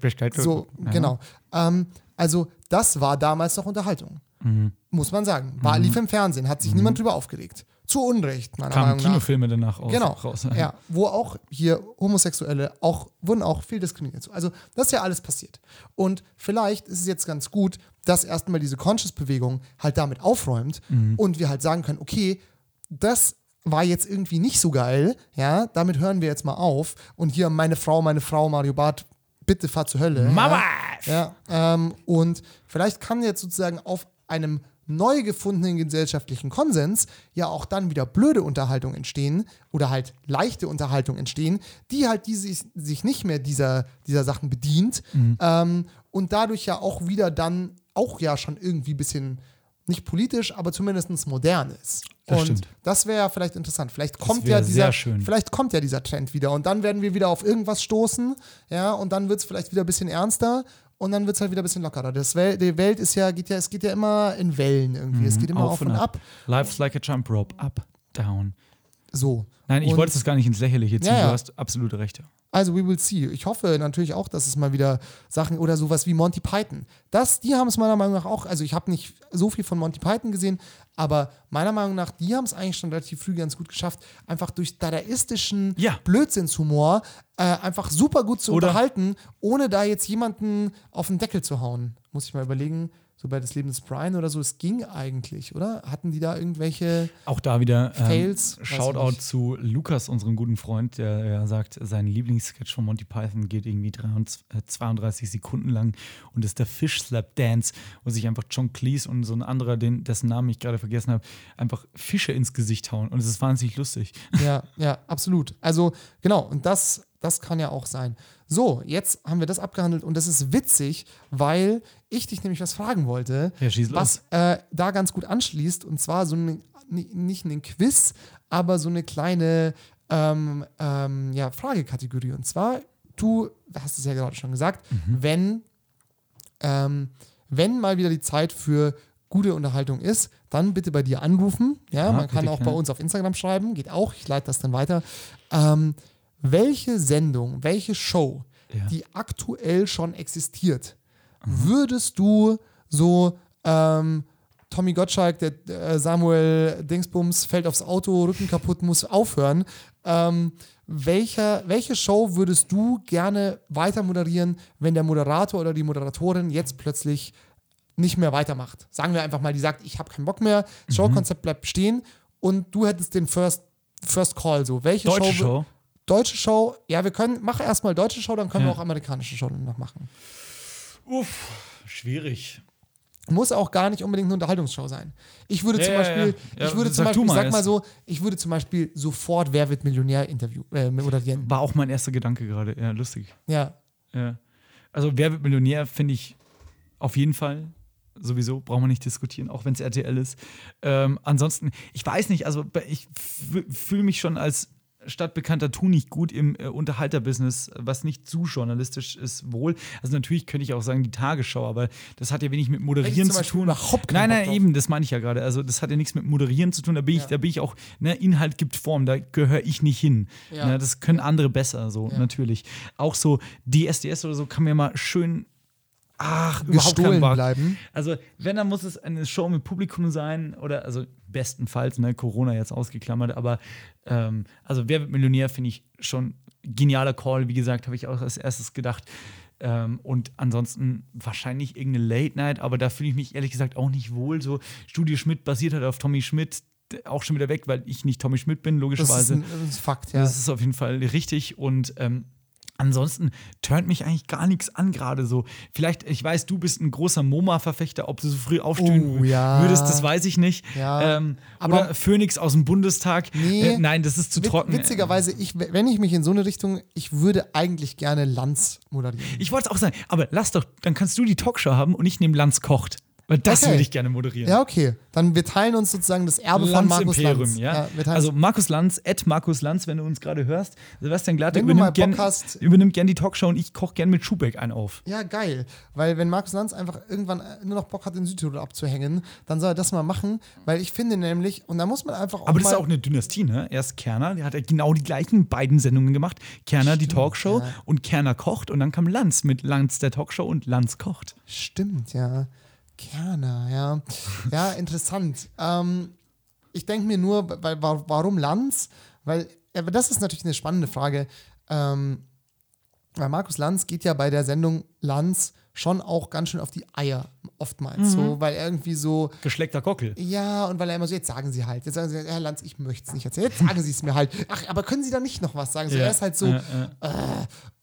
bestellt- so Ja. genau. Ähm, also das war damals noch Unterhaltung, Mhm. muss man sagen. War, Mhm. lief im Fernsehen, hat sich Mhm. niemand drüber aufgeregt. Zu Unrecht, meiner Kamen Meinung nach. Kinofilme danach aus, Genau. raus. Ja, wo auch hier Homosexuelle auch, wurden auch viel diskriminiert. Also, das ist ja alles passiert. Und vielleicht ist es jetzt ganz gut, dass erstmal diese Conscious-Bewegung halt damit aufräumt Mhm. und wir halt sagen können, okay, das war jetzt irgendwie nicht so geil, ja, damit hören wir jetzt mal auf. Und hier meine Frau, meine Frau, Mario Barth, bitte fahr zur Hölle. Mama! Ja, ja ähm, und vielleicht kann jetzt sozusagen auf einem neu gefundenen gesellschaftlichen Konsens ja auch dann wieder blöde Unterhaltung entstehen oder halt leichte Unterhaltung entstehen, die halt die sich, sich nicht mehr dieser, dieser Sachen bedient Mhm. ähm, und dadurch ja auch wieder dann auch ja schon irgendwie ein bisschen nicht politisch, aber zumindest modern ist. Das und stimmt. das wäre ja vielleicht interessant. Vielleicht kommt ja dieser, vielleicht kommt ja dieser Trend wieder und dann werden wir wieder auf irgendwas stoßen, ja, und dann wird es vielleicht wieder ein bisschen ernster und dann wird es halt wieder ein bisschen lockerer. Das Wel die Welt ist ja, geht ja, es geht ja immer in Wellen irgendwie. Es Mhm. geht immer auf, und ab. Life's like a jump rope. Up, down. So. Nein, ich Und- wollte es gar nicht ins Lächerliche ziehen. Ja, ja. Du hast absolute Rechte. Also we will see. Ich hoffe natürlich auch, dass es mal wieder Sachen oder sowas wie Monty Python. Das, die haben es meiner Meinung nach auch, also ich habe nicht so viel von Monty Python gesehen, aber meiner Meinung nach, die haben es eigentlich schon relativ früh ganz gut geschafft, einfach durch dadaistischen Blödsinnshumor äh, einfach super gut zu Oder- unterhalten, ohne da jetzt jemanden auf den Deckel zu hauen. Muss ich mal überlegen, so bei des Lebens Brian oder so, es ging eigentlich, oder? Hatten die da irgendwelche Auch da wieder ähm, Fails? Ich Shoutout zu Lukas, unserem guten Freund, der ja sagt, sein Lieblingssketch von Monty Python geht irgendwie 23, äh, 32 Sekunden lang und ist der Fish Slap Dance, wo sich einfach John Cleese und so ein anderer, den, dessen Namen ich gerade vergessen habe, einfach Fische ins Gesicht hauen und es ist wahnsinnig lustig. Ja, ja, absolut. Also genau, und das, das kann ja auch sein. So, jetzt haben wir das abgehandelt und das ist witzig, weil ich dich nämlich was fragen wollte, Ja, was äh, da ganz gut anschließt und zwar so ein, nicht ein Quiz, aber so eine kleine ähm, ähm, ja, Fragekategorie. Und zwar, du hast es ja gerade schon gesagt, Mhm. wenn, ähm, wenn mal wieder die Zeit für gute Unterhaltung ist, dann bitte bei dir anrufen. Ja, Ja, man kann auch bei uns auf Instagram schreiben, geht auch. Ich leite das dann weiter. Ähm, welche Sendung, welche Show, Ja. die aktuell schon existiert, würdest du so ähm, Tommy Gottschalk, der äh, Samuel Dingsbums fällt aufs Auto, Rücken kaputt, muss aufhören. Ähm, welcher, welche Show würdest du gerne weiter moderieren, wenn der Moderator oder die Moderatorin jetzt plötzlich nicht mehr weitermacht? Sagen wir einfach mal, die sagt, ich habe keinen Bock mehr, das Showkonzept bleibt bestehen und du hättest den First, First Call so. Welche Deutsche Show? Show? Deutsche Show, ja, wir können, mach erstmal deutsche Show, dann können Ja. wir auch amerikanische Show noch machen. Uff, schwierig. Muss auch gar nicht unbedingt eine Unterhaltungsshow sein. Ich würde Ja, zum Beispiel, ja. Ich würde zum Beispiel, mal sag mal so, ich würde zum Beispiel sofort Wer wird Millionär Interview äh, moderieren. War auch mein erster Gedanke gerade. Ja, lustig. Ja. Ja. Also, wer wird Millionär, finde ich auf jeden Fall. Sowieso, brauchen wir nicht diskutieren, auch wenn es RTL ist. Ähm, ansonsten, ich weiß nicht, also ich fühle mich schon als stadtbekannter Tu nicht gut im äh, Unterhalterbusiness, was nicht zu journalistisch ist, wohl. Also natürlich könnte ich auch sagen, die Tagesschau, aber das hat ja wenig mit Moderieren zu tun. überhaupt nein, nein, eben, das meine ich ja gerade. Also das hat ja nichts mit Moderieren zu tun. Da bin ich, Ja. da bin ich auch, ne, Inhalt gibt Form, da gehöre ich nicht hin. Ja. Ne, das können andere besser, so Ja. natürlich. Auch so DSDS oder so kann mir mal schön Ach, überhaupt Gestohlen bleiben. Also, wenn, dann muss es eine Show mit Publikum sein oder, also bestenfalls, ne, Corona jetzt ausgeklammert, aber ähm, also Wer wird Millionär finde ich schon genialer Call, wie gesagt, habe ich auch als erstes gedacht. Ähm, und ansonsten wahrscheinlich irgendeine Late Night, aber da fühle ich mich ehrlich gesagt auch nicht wohl. So, Studio Schmidt basiert halt auf Tommy Schmidt, auch schon wieder weg, weil ich nicht Tommy Schmidt bin, Das ist logischerweise. ein, das ist ein Fakt, ja. Das ist auf jeden Fall richtig. Und ähm, Ansonsten turnt mich eigentlich gar nichts an gerade so. Vielleicht, ich weiß, du bist ein großer MoMA-Verfechter, ob du so früh aufstehen Oh, ja. würdest, das weiß ich nicht. Ja. Ähm, Aber- oder Phoenix aus dem Bundestag. Nee. Äh, nein, das ist zu trocken. Witzigerweise, ich, wenn ich mich in so eine Richtung, ich würde eigentlich gerne Lanz moderieren. Ich wollte es auch sagen, aber lass doch, dann kannst du die Talkshow haben und ich nehme Lanz kocht. Weil das Okay. würde ich gerne moderieren. Ja, okay. Dann wir teilen uns sozusagen das Erbe von Lanz Markus Imperium, Lanz. ja. teilen also Markus Lanz, Ed Markus Lanz, wenn du uns gerade hörst. Sebastian Glatte Wenn du mal übernimmt gern, Bock hast- übernimmt gern die Talkshow und ich koche gern mit Schubeck einen auf. Ja, geil. Weil wenn Markus Lanz einfach irgendwann nur noch Bock hat, in Südtirol abzuhängen, dann soll er das mal machen. Weil ich finde nämlich, und da muss man einfach auch Aber das ist auch eine Dynastie, ne? Erst Kerner, der hat ja genau die gleichen beiden Sendungen gemacht. Kerner die Talkshow ja. und Kerner kocht und dann kam Lanz mit Lanz der Talkshow und Lanz kocht. Stimmt, ja. Kerner, ja. Ja, interessant. Ähm, ich denke mir nur, weil, wa- warum Lanz? Weil, ja, aber das ist natürlich eine spannende Frage. Ähm, weil Markus Lanz geht ja bei der Sendung Lanz schon auch ganz schön auf die Eier, oftmals. Mhm. So, weil er irgendwie so. Geschleckter Gockel. Ja, und weil er immer so, jetzt sagen Sie halt. Jetzt sagen Sie, Herr Lanz, ich möchte es nicht erzählen. Jetzt sagen Sie es mir halt. Ach, aber können Sie da nicht noch was sagen? So, Ja, er ist halt so. ja, Äh,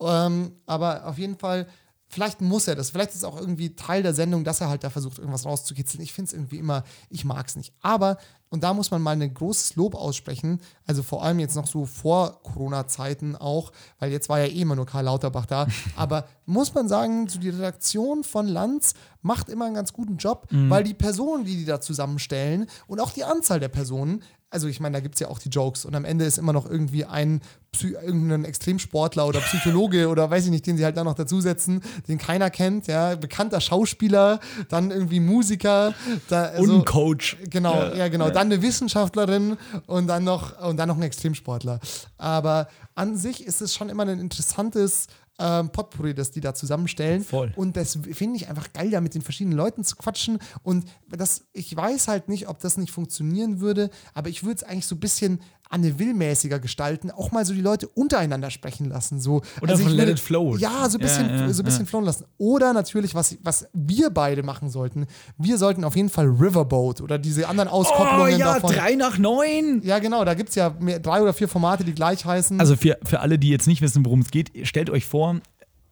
ähm, aber auf jeden Fall, vielleicht muss er das. Vielleicht ist es auch irgendwie Teil der Sendung, dass er halt da versucht, irgendwas rauszukitzeln. Ich finde es irgendwie immer, ich mag es nicht. Aber, und da muss man mal ein großes Lob aussprechen, also vor allem jetzt noch so vor Corona-Zeiten auch, weil jetzt war ja eh immer nur Karl Lauterbach da. (laughs) aber muss man sagen, so die Redaktion von Lanz macht immer einen ganz guten Job, Mhm. weil die Personen, die die da zusammenstellen und auch die Anzahl der Personen, also ich meine, da gibt es ja auch die Jokes und am Ende ist immer noch irgendwie ein Psy irgendein Extremsportler oder Psychologe (laughs) oder weiß ich nicht, den sie halt da noch dazusetzen, den keiner kennt, ja, bekannter Schauspieler, dann irgendwie Musiker, da, Und also, ein Coach. Genau, ja, Ja. genau, dann eine Wissenschaftlerin und dann noch und dann noch ein Extremsportler. Aber an sich ist es schon immer ein interessantes ähm, Potpourri, das die da zusammenstellen. Voll. Und das finde ich einfach geil, da mit den verschiedenen Leuten zu quatschen. Und das, ich weiß halt nicht, ob das nicht funktionieren würde, aber ich würde es eigentlich so ein bisschen Anne Will-mäßiger gestalten, auch mal so die Leute untereinander sprechen lassen. So. Oder ich von Let It Flow. Ja, so ein bisschen, Ja, ja, so ein bisschen ja. flowen lassen. Oder natürlich, was, was wir beide machen sollten, wir sollten auf jeden Fall Riverboat oder diese anderen Oh Auskopplungen ja, davon. drei nach neun. Ja, genau, da gibt es ja mehr, drei oder vier Formate, die gleich heißen. Also für, für alle, die jetzt nicht wissen, worum es geht, stellt euch vor,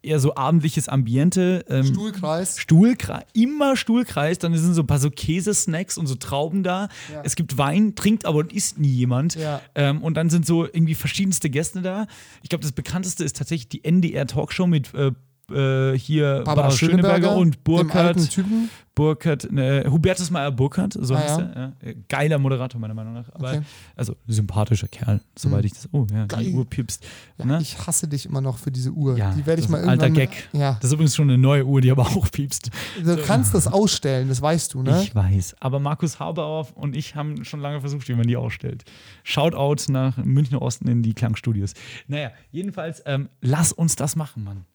eher so abendliches Ambiente. Ähm, Stuhlkreis. Stuhlkreis, immer Stuhlkreis, dann sind so ein paar so Käsesnacks und so Trauben da. Ja. Es gibt Wein, trinkt aber und isst nie jemand. Ja. Ähm, und dann sind so irgendwie verschiedenste Gäste da. Ich glaube, das bekannteste ist tatsächlich die NDR Talkshow mit äh, äh, hier Barbara Schöneberger, und dem Burkhard. alten Typen. Burkhard, ne, Hubertus Meyer Burkhardt, so Ah, heißt ja. er. Ja. Geiler Moderator, meiner Meinung nach. Aber, Okay. Also sympathischer Kerl, soweit Mhm. ich das. Oh ja, Geil. die Uhr piepst. Ja, ne? Ich hasse dich immer noch für diese Uhr. Die werde ich mal ein alter irgendwann. Gag. Ja. Das ist übrigens schon eine neue Uhr, die aber (laughs) auch piepst. Du kannst das ausstellen, das weißt du, ne? Ich weiß. Aber Markus Haberer und ich haben schon lange versucht, wie man die ausstellt. Shoutout nach Münchner Osten in die Klangstudios. Naja, jedenfalls, ähm, lass uns das machen, Mann.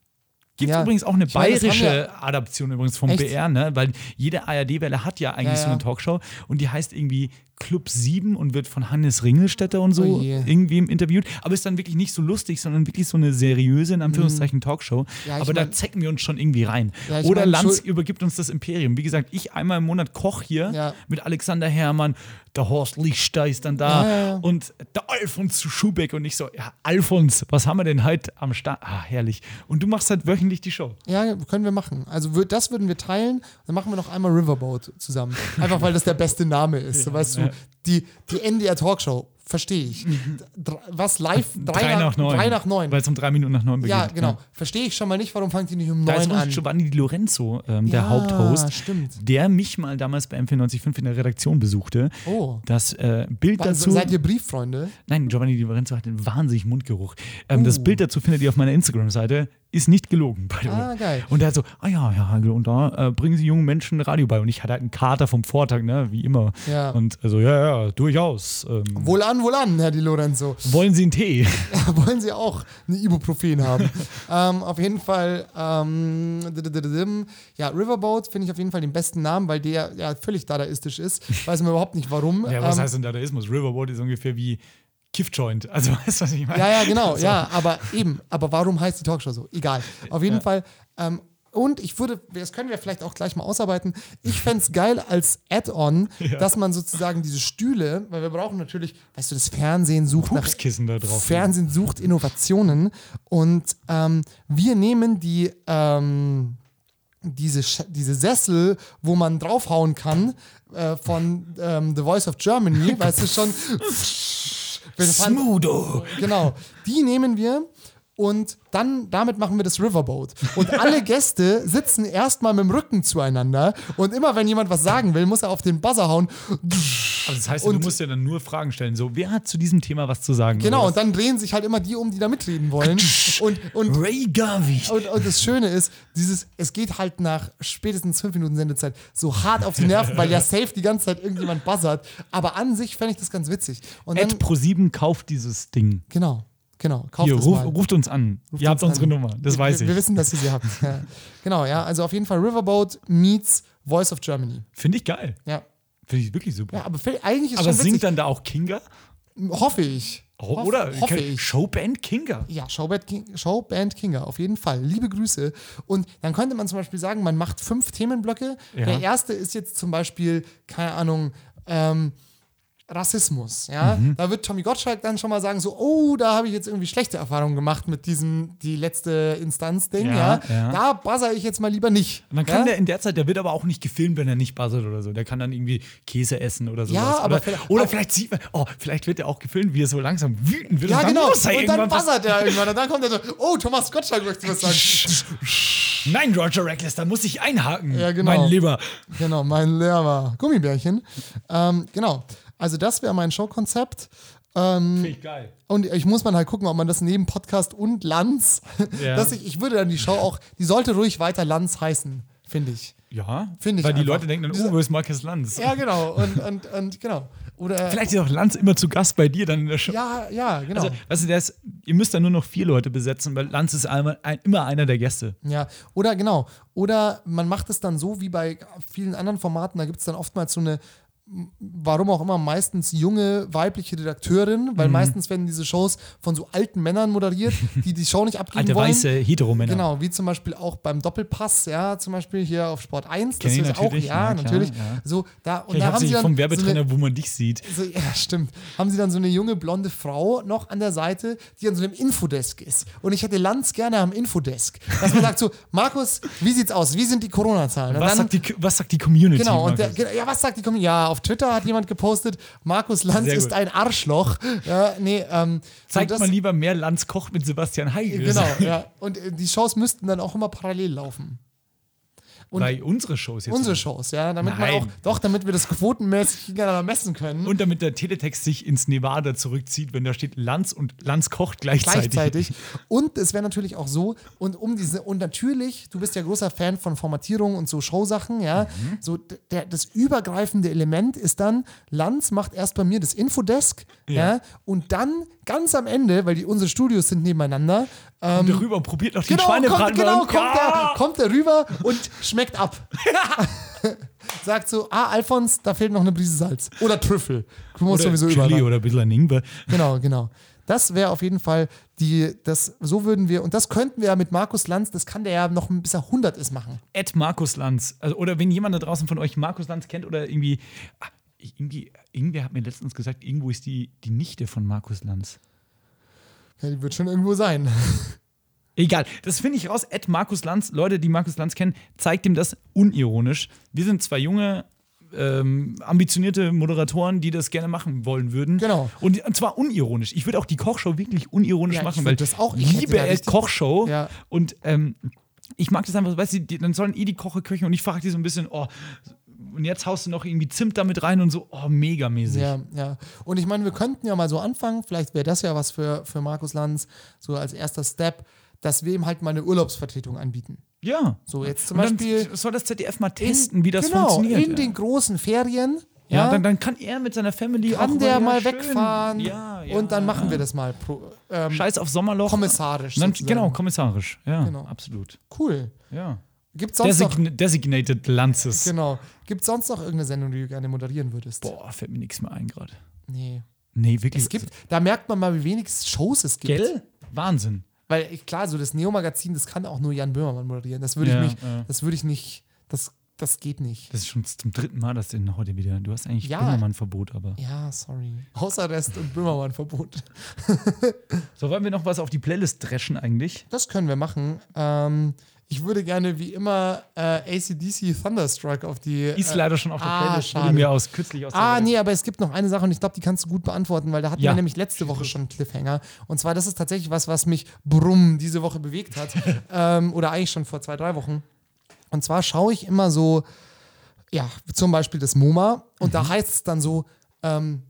Gibt Ja, übrigens auch eine ich meine, bayerische Adaption übrigens vom Echt? BR, ne? Weil jede ARD-Welle hat ja eigentlich Ja, so eine Talkshow und die heißt irgendwie Club 7 und wird von Hannes Ringelstetter und so Oh je. irgendwie interviewt. Aber ist dann wirklich nicht so lustig, sondern wirklich so eine seriöse, in Anführungszeichen, Talkshow. Mhm. Ja, ich Aber da mein- zecken wir uns schon irgendwie rein. Ja, Oder mein, Lanz übergibt uns das Imperium. Wie gesagt, ich einmal im Monat koch hier Ja. mit Alexander Herrmann, der Horst Lichter ist dann da Ja, ja, ja. und der Alfons Schubeck und ich so, ja, Alfons, was haben wir denn heute am Start? Ah, herrlich. Und du machst halt wöchentlich die Show. Ja, können wir machen. Also das würden wir teilen. Dann machen wir noch einmal Riverboat zusammen. Einfach weil das der beste Name ist. So, weißt ja. du, die, die NDR Talkshow, verstehe ich. Dr- Was live? Drei, nach neun. Drei nach neun. Weil es um drei Minuten nach neun beginnt. Ja, genau. Verstehe ich schon mal nicht, warum fangt ihr nicht um Da ist neun an? Giovanni Di Lorenzo, ähm, der Ja, Haupthost, stimmt. der mich mal damals bei M495 in der Redaktion besuchte. Oh. Das äh, Bild Wa- dazu. Seid ihr Brieffreunde? Nein, Giovanni Di Lorenzo hat einen wahnsinnig Mundgeruch. Ähm, Das Uh. Bild dazu findet ihr auf meiner Instagram-Seite. Ist nicht gelogen, by the way. Ah, geil. Und er hat so, ah ja, Herr Hagel, und da äh, bringen Sie jungen Menschen Radio bei. Und ich hatte halt einen Kater vom Vortag, ne, wie immer. Ja. Und also, ja, ja, durchaus. Ähm, Wohlan, wohlan, Herr Di Lorenzo. wollen Sie einen Tee? (laughs) Wollen Sie auch eine Ibuprofen haben? (laughs) ähm, auf jeden Fall, ähm, ja, Riverboat finde ich auf jeden Fall den besten Namen, weil der ja völlig dadaistisch ist. Weiß man überhaupt nicht warum. Ja, was ähm, heißt denn Dadaismus? Riverboat ist ungefähr wie Kiffjoint. Also, (laughs) weißt du, was ich meine? Ja, ja, genau, So. ja, aber eben, aber warum heißt die Talkshow so? Egal. Auf jeden Ja. Fall, ähm, und ich würde, das können wir vielleicht auch gleich mal ausarbeiten. Ich fände es (laughs) geil als Add-on, dass man sozusagen diese Stühle, weil wir brauchen natürlich, weißt du, das Fernsehen sucht nach Pupskissen da drauf. Fernsehen sucht Innovationen und ähm, wir nehmen die ähm, diese, diese Sessel, wo man draufhauen kann, äh, von ähm, The Voice of Germany, (laughs) weißt du schon. (laughs) Smootho. Genau. Die nehmen wir und dann damit machen wir das Riverboat. Und alle (laughs) Gäste sitzen erstmal mit dem Rücken zueinander und immer wenn jemand was sagen will, muss er auf den Buzzer hauen. Aber das heißt, ja, du Und- musst ja dann nur Fragen stellen. So, wer hat zu diesem Thema was zu sagen? Genau, und dann drehen sich halt immer die um, die da mitreden wollen. Und, und? Ray Garvey. und, und das Schöne ist, dieses, es geht halt nach spätestens fünf Minuten Sendezeit so hart auf die Nerven, weil ja safe die ganze Zeit irgendjemand buzzert. Aber an sich fände ich das ganz witzig. Und dann, Ed Pro7 kauft dieses Ding. genau, genau, kauft Hier, ruf, ruft uns an. Ruft Ihr habt uns unsere an. Nummer. Das wir, weiß ich. Wir wissen, dass ihr sie habt. Ja. Genau, ja. Also auf jeden Fall Riverboat meets Voice of Germany. Finde ich geil. Ja. Finde ich wirklich super. Ja, aber eigentlich ist aber schon singt dann da auch Kinga? Hoffe ich. Oh, Hoff- oder? Hoffe ich. Showband Kinga. Ja, Showband, King, Showband Kinga, auf jeden Fall. Liebe Grüße. Und dann könnte man zum Beispiel sagen, man macht fünf Themenblöcke. Ja. Der erste ist jetzt zum Beispiel, keine Ahnung, ähm, Rassismus, ja. Mhm. Da wird Tommy Gottschalk dann schon mal sagen, so, oh, da habe ich jetzt irgendwie schlechte Erfahrungen gemacht mit diesem, die letzte Instanz-Ding, ja, Ja, ja. Da buzzer ich jetzt mal lieber nicht. Und dann kann ja? der in der Zeit, der wird aber auch nicht gefilmt, wenn er nicht buzzert oder so. Der kann dann irgendwie Käse essen oder sowas. Ja, aber oder, vielleicht- oder vielleicht sieht man, oh, vielleicht wird er auch gefilmt, wie er so langsam wütend wird. Ja, und dann genau. Und dann buzzert er irgendwann. Und dann kommt er so, oh, Thomas Gottschalk möchte was sagen. (laughs) Nein, Roger Reckless, da muss ich einhaken. Ja, genau. Mein Lieber. Genau, mein Lehrer. Gummibärchen. Ähm, genau. Also das wäre mein Showkonzept. Ähm, Finde ich geil. und ich muss man halt gucken, ob man das neben Podcast und Lanz, (laughs) Ja. dass ich, ich würde dann die Show auch, die sollte ruhig weiter Lanz heißen, finde ich. Ja, Finde ich Weil die einfach. Leute denken dann, oh, wo ist Marcus Lanz? Ja, genau. Und, und, und genau. Oder Vielleicht ist auch Lanz immer zu Gast bei dir dann in der Show. ja, ja, genau. Also, weißt du, ist, ihr müsst dann nur noch vier Leute besetzen, weil Lanz ist einmal, ein, immer einer der Gäste. Ja, oder genau. Oder man macht es dann so wie bei vielen anderen Formaten, da gibt es dann oftmals so eine, warum auch immer, meistens junge weibliche Redakteurin, weil Mhm. meistens werden diese Shows von so alten Männern moderiert, die die Show nicht (laughs) abgeben Alte wollen. weiße Heteromänner. Genau, wie zum Beispiel auch beim Doppelpass, ja, zum Beispiel hier auf Sport 1. Kenn ich ist auch, ja, ja, natürlich. ja. So, da, und ich da habe haben sie sie dann vom so Werbetrainer, eine, wo man dich sieht. so, ja, (laughs) stimmt. Haben sie dann so eine junge blonde Frau noch an der Seite, die an so einem Infodesk ist. Und ich hätte Lanz gerne am Infodesk. Dass man sagt so, (laughs) Markus, wie sieht's aus? Wie sind die Corona-Zahlen? Was, dann- sagt die, was sagt die Community? Genau, und der, ja, was sagt die Community? Ja, auf Twitter hat jemand gepostet, Markus Lanz ist ein Arschloch. Ja, nee, ähm, Zeigt das- mal lieber mehr Lanz kocht mit Sebastian Heigl. Genau, ja. Und äh, die Shows müssten dann auch immer parallel laufen. Und Bei unsere Shows jetzt. unsere Shows, ja, damit man Nein. auch, doch, damit wir das quotenmäßig gegeneinander messen können. Und damit der Teletext sich ins Nevada zurückzieht, wenn da steht Lanz und Lanz kocht gleichzeitig. gleichzeitig. (laughs) Und es wäre natürlich auch so, und um diese, und natürlich, du bist ja großer Fan von Formatierung und so Showsachen, ja. Mhm. So, der, das übergreifende Element ist dann, Lanz macht erst bei mir das Infodesk, ja, Ja. und dann ganz am Ende, weil die unsere Studios sind nebeneinander, ähm, Und darüber und probiert noch den Genau, kommt, Schweinebraten. genau und- kommt, Ja! der, kommt der rüber und (laughs) schmeckt ab. (laughs) Sagt so, ah, Alfons, da fehlt noch eine Prise Salz. Oder Trüffel. Du musst Oder sowieso Chili überall. oder ein bisschen Ingwer. Genau, (laughs) genau. Das wäre auf jeden Fall die, das, so würden wir, und das könnten wir ja mit Markus Lanz, das kann der ja noch bis er 100 ist machen. Ed Markus Lanz. Also, oder wenn jemand da draußen von euch Markus Lanz kennt oder irgendwie. Ah, irgendwie irgendwer hat mir letztens gesagt, irgendwo ist die, die Nichte von Markus Lanz. Ja, die wird schon irgendwo sein. (laughs) Egal, das finde ich raus. Ed Markus Lanz, Leute, die Markus Lanz kennen, zeigt ihm das unironisch. Wir sind zwei junge, ähm, ambitionierte Moderatoren, die das gerne machen wollen würden. Genau. Und, und zwar unironisch. Ich würde auch die Kochshow wirklich unironisch Ja, ich machen, weil das auch- ich ich liebe Ed Kochshow. Ja. Und ähm, ich mag das einfach, weißt du, dann sollen eh die Koche Köche und ich frage die so ein bisschen, oh, und jetzt haust du noch irgendwie Zimt damit rein und so, oh, megamäßig. Ja, ja. Und ich meine, wir könnten ja mal so anfangen, vielleicht wäre das ja was für, für Markus Lanz, so als erster Step, dass wir ihm halt mal eine Urlaubsvertretung anbieten. Ja. So, jetzt zum Beispiel. soll das ZDF mal testen, wie das genau, funktioniert. in den großen Ferien. ja, Ja, dann, dann kann er mit seiner Family auch kann der ja, mal wegfahren Ja, ja, und dann machen ja. wir das mal. Pro, ähm, Scheiß auf Sommerloch. Kommissarisch. Dann, genau, kommissarisch. Ja, Genau. absolut. Cool. Ja. Gibt es sonst noch, Design Designated Lances. genau. Gibt's sonst noch irgendeine Sendung, die du gerne moderieren würdest? Boah, fällt mir nichts mehr ein gerade. Nee. Nee, wirklich. Es gibt, da merkt man mal, wie wenig Shows es gibt. Gell? Wahnsinn. Weil ich, klar, so das Neo-Magazin, das kann auch nur Jan Böhmermann moderieren. Das würde Ja, ich nicht, ja. das würde ich nicht, das, das geht nicht. Das ist schon zum dritten Mal, dass du heute wieder. Du hast eigentlich Ja. Böhmermann-Verbot, aber. Ja, sorry. Hausarrest und Böhmermann-Verbot. (laughs) So, wollen wir noch was auf die Playlist dreschen eigentlich? Das können wir machen. Ähm, ich würde gerne wie immer äh, ACDC Thunderstruck auf die. Ist äh, leider schon auf der ah, Playlist. Schade. mir aus, kürzlich aus Ah, nee, aber es gibt noch eine Sache und ich glaube, die kannst du gut beantworten, weil da hatten Ja. wir nämlich letzte Woche schon einen Cliffhanger. Und zwar, das ist tatsächlich was, was mich brumm diese Woche bewegt hat. (laughs) ähm, oder eigentlich schon vor zwei, drei Wochen. Und zwar schaue ich immer so, ja, zum Beispiel das MoMA und Mhm. da heißt es dann so, ähm,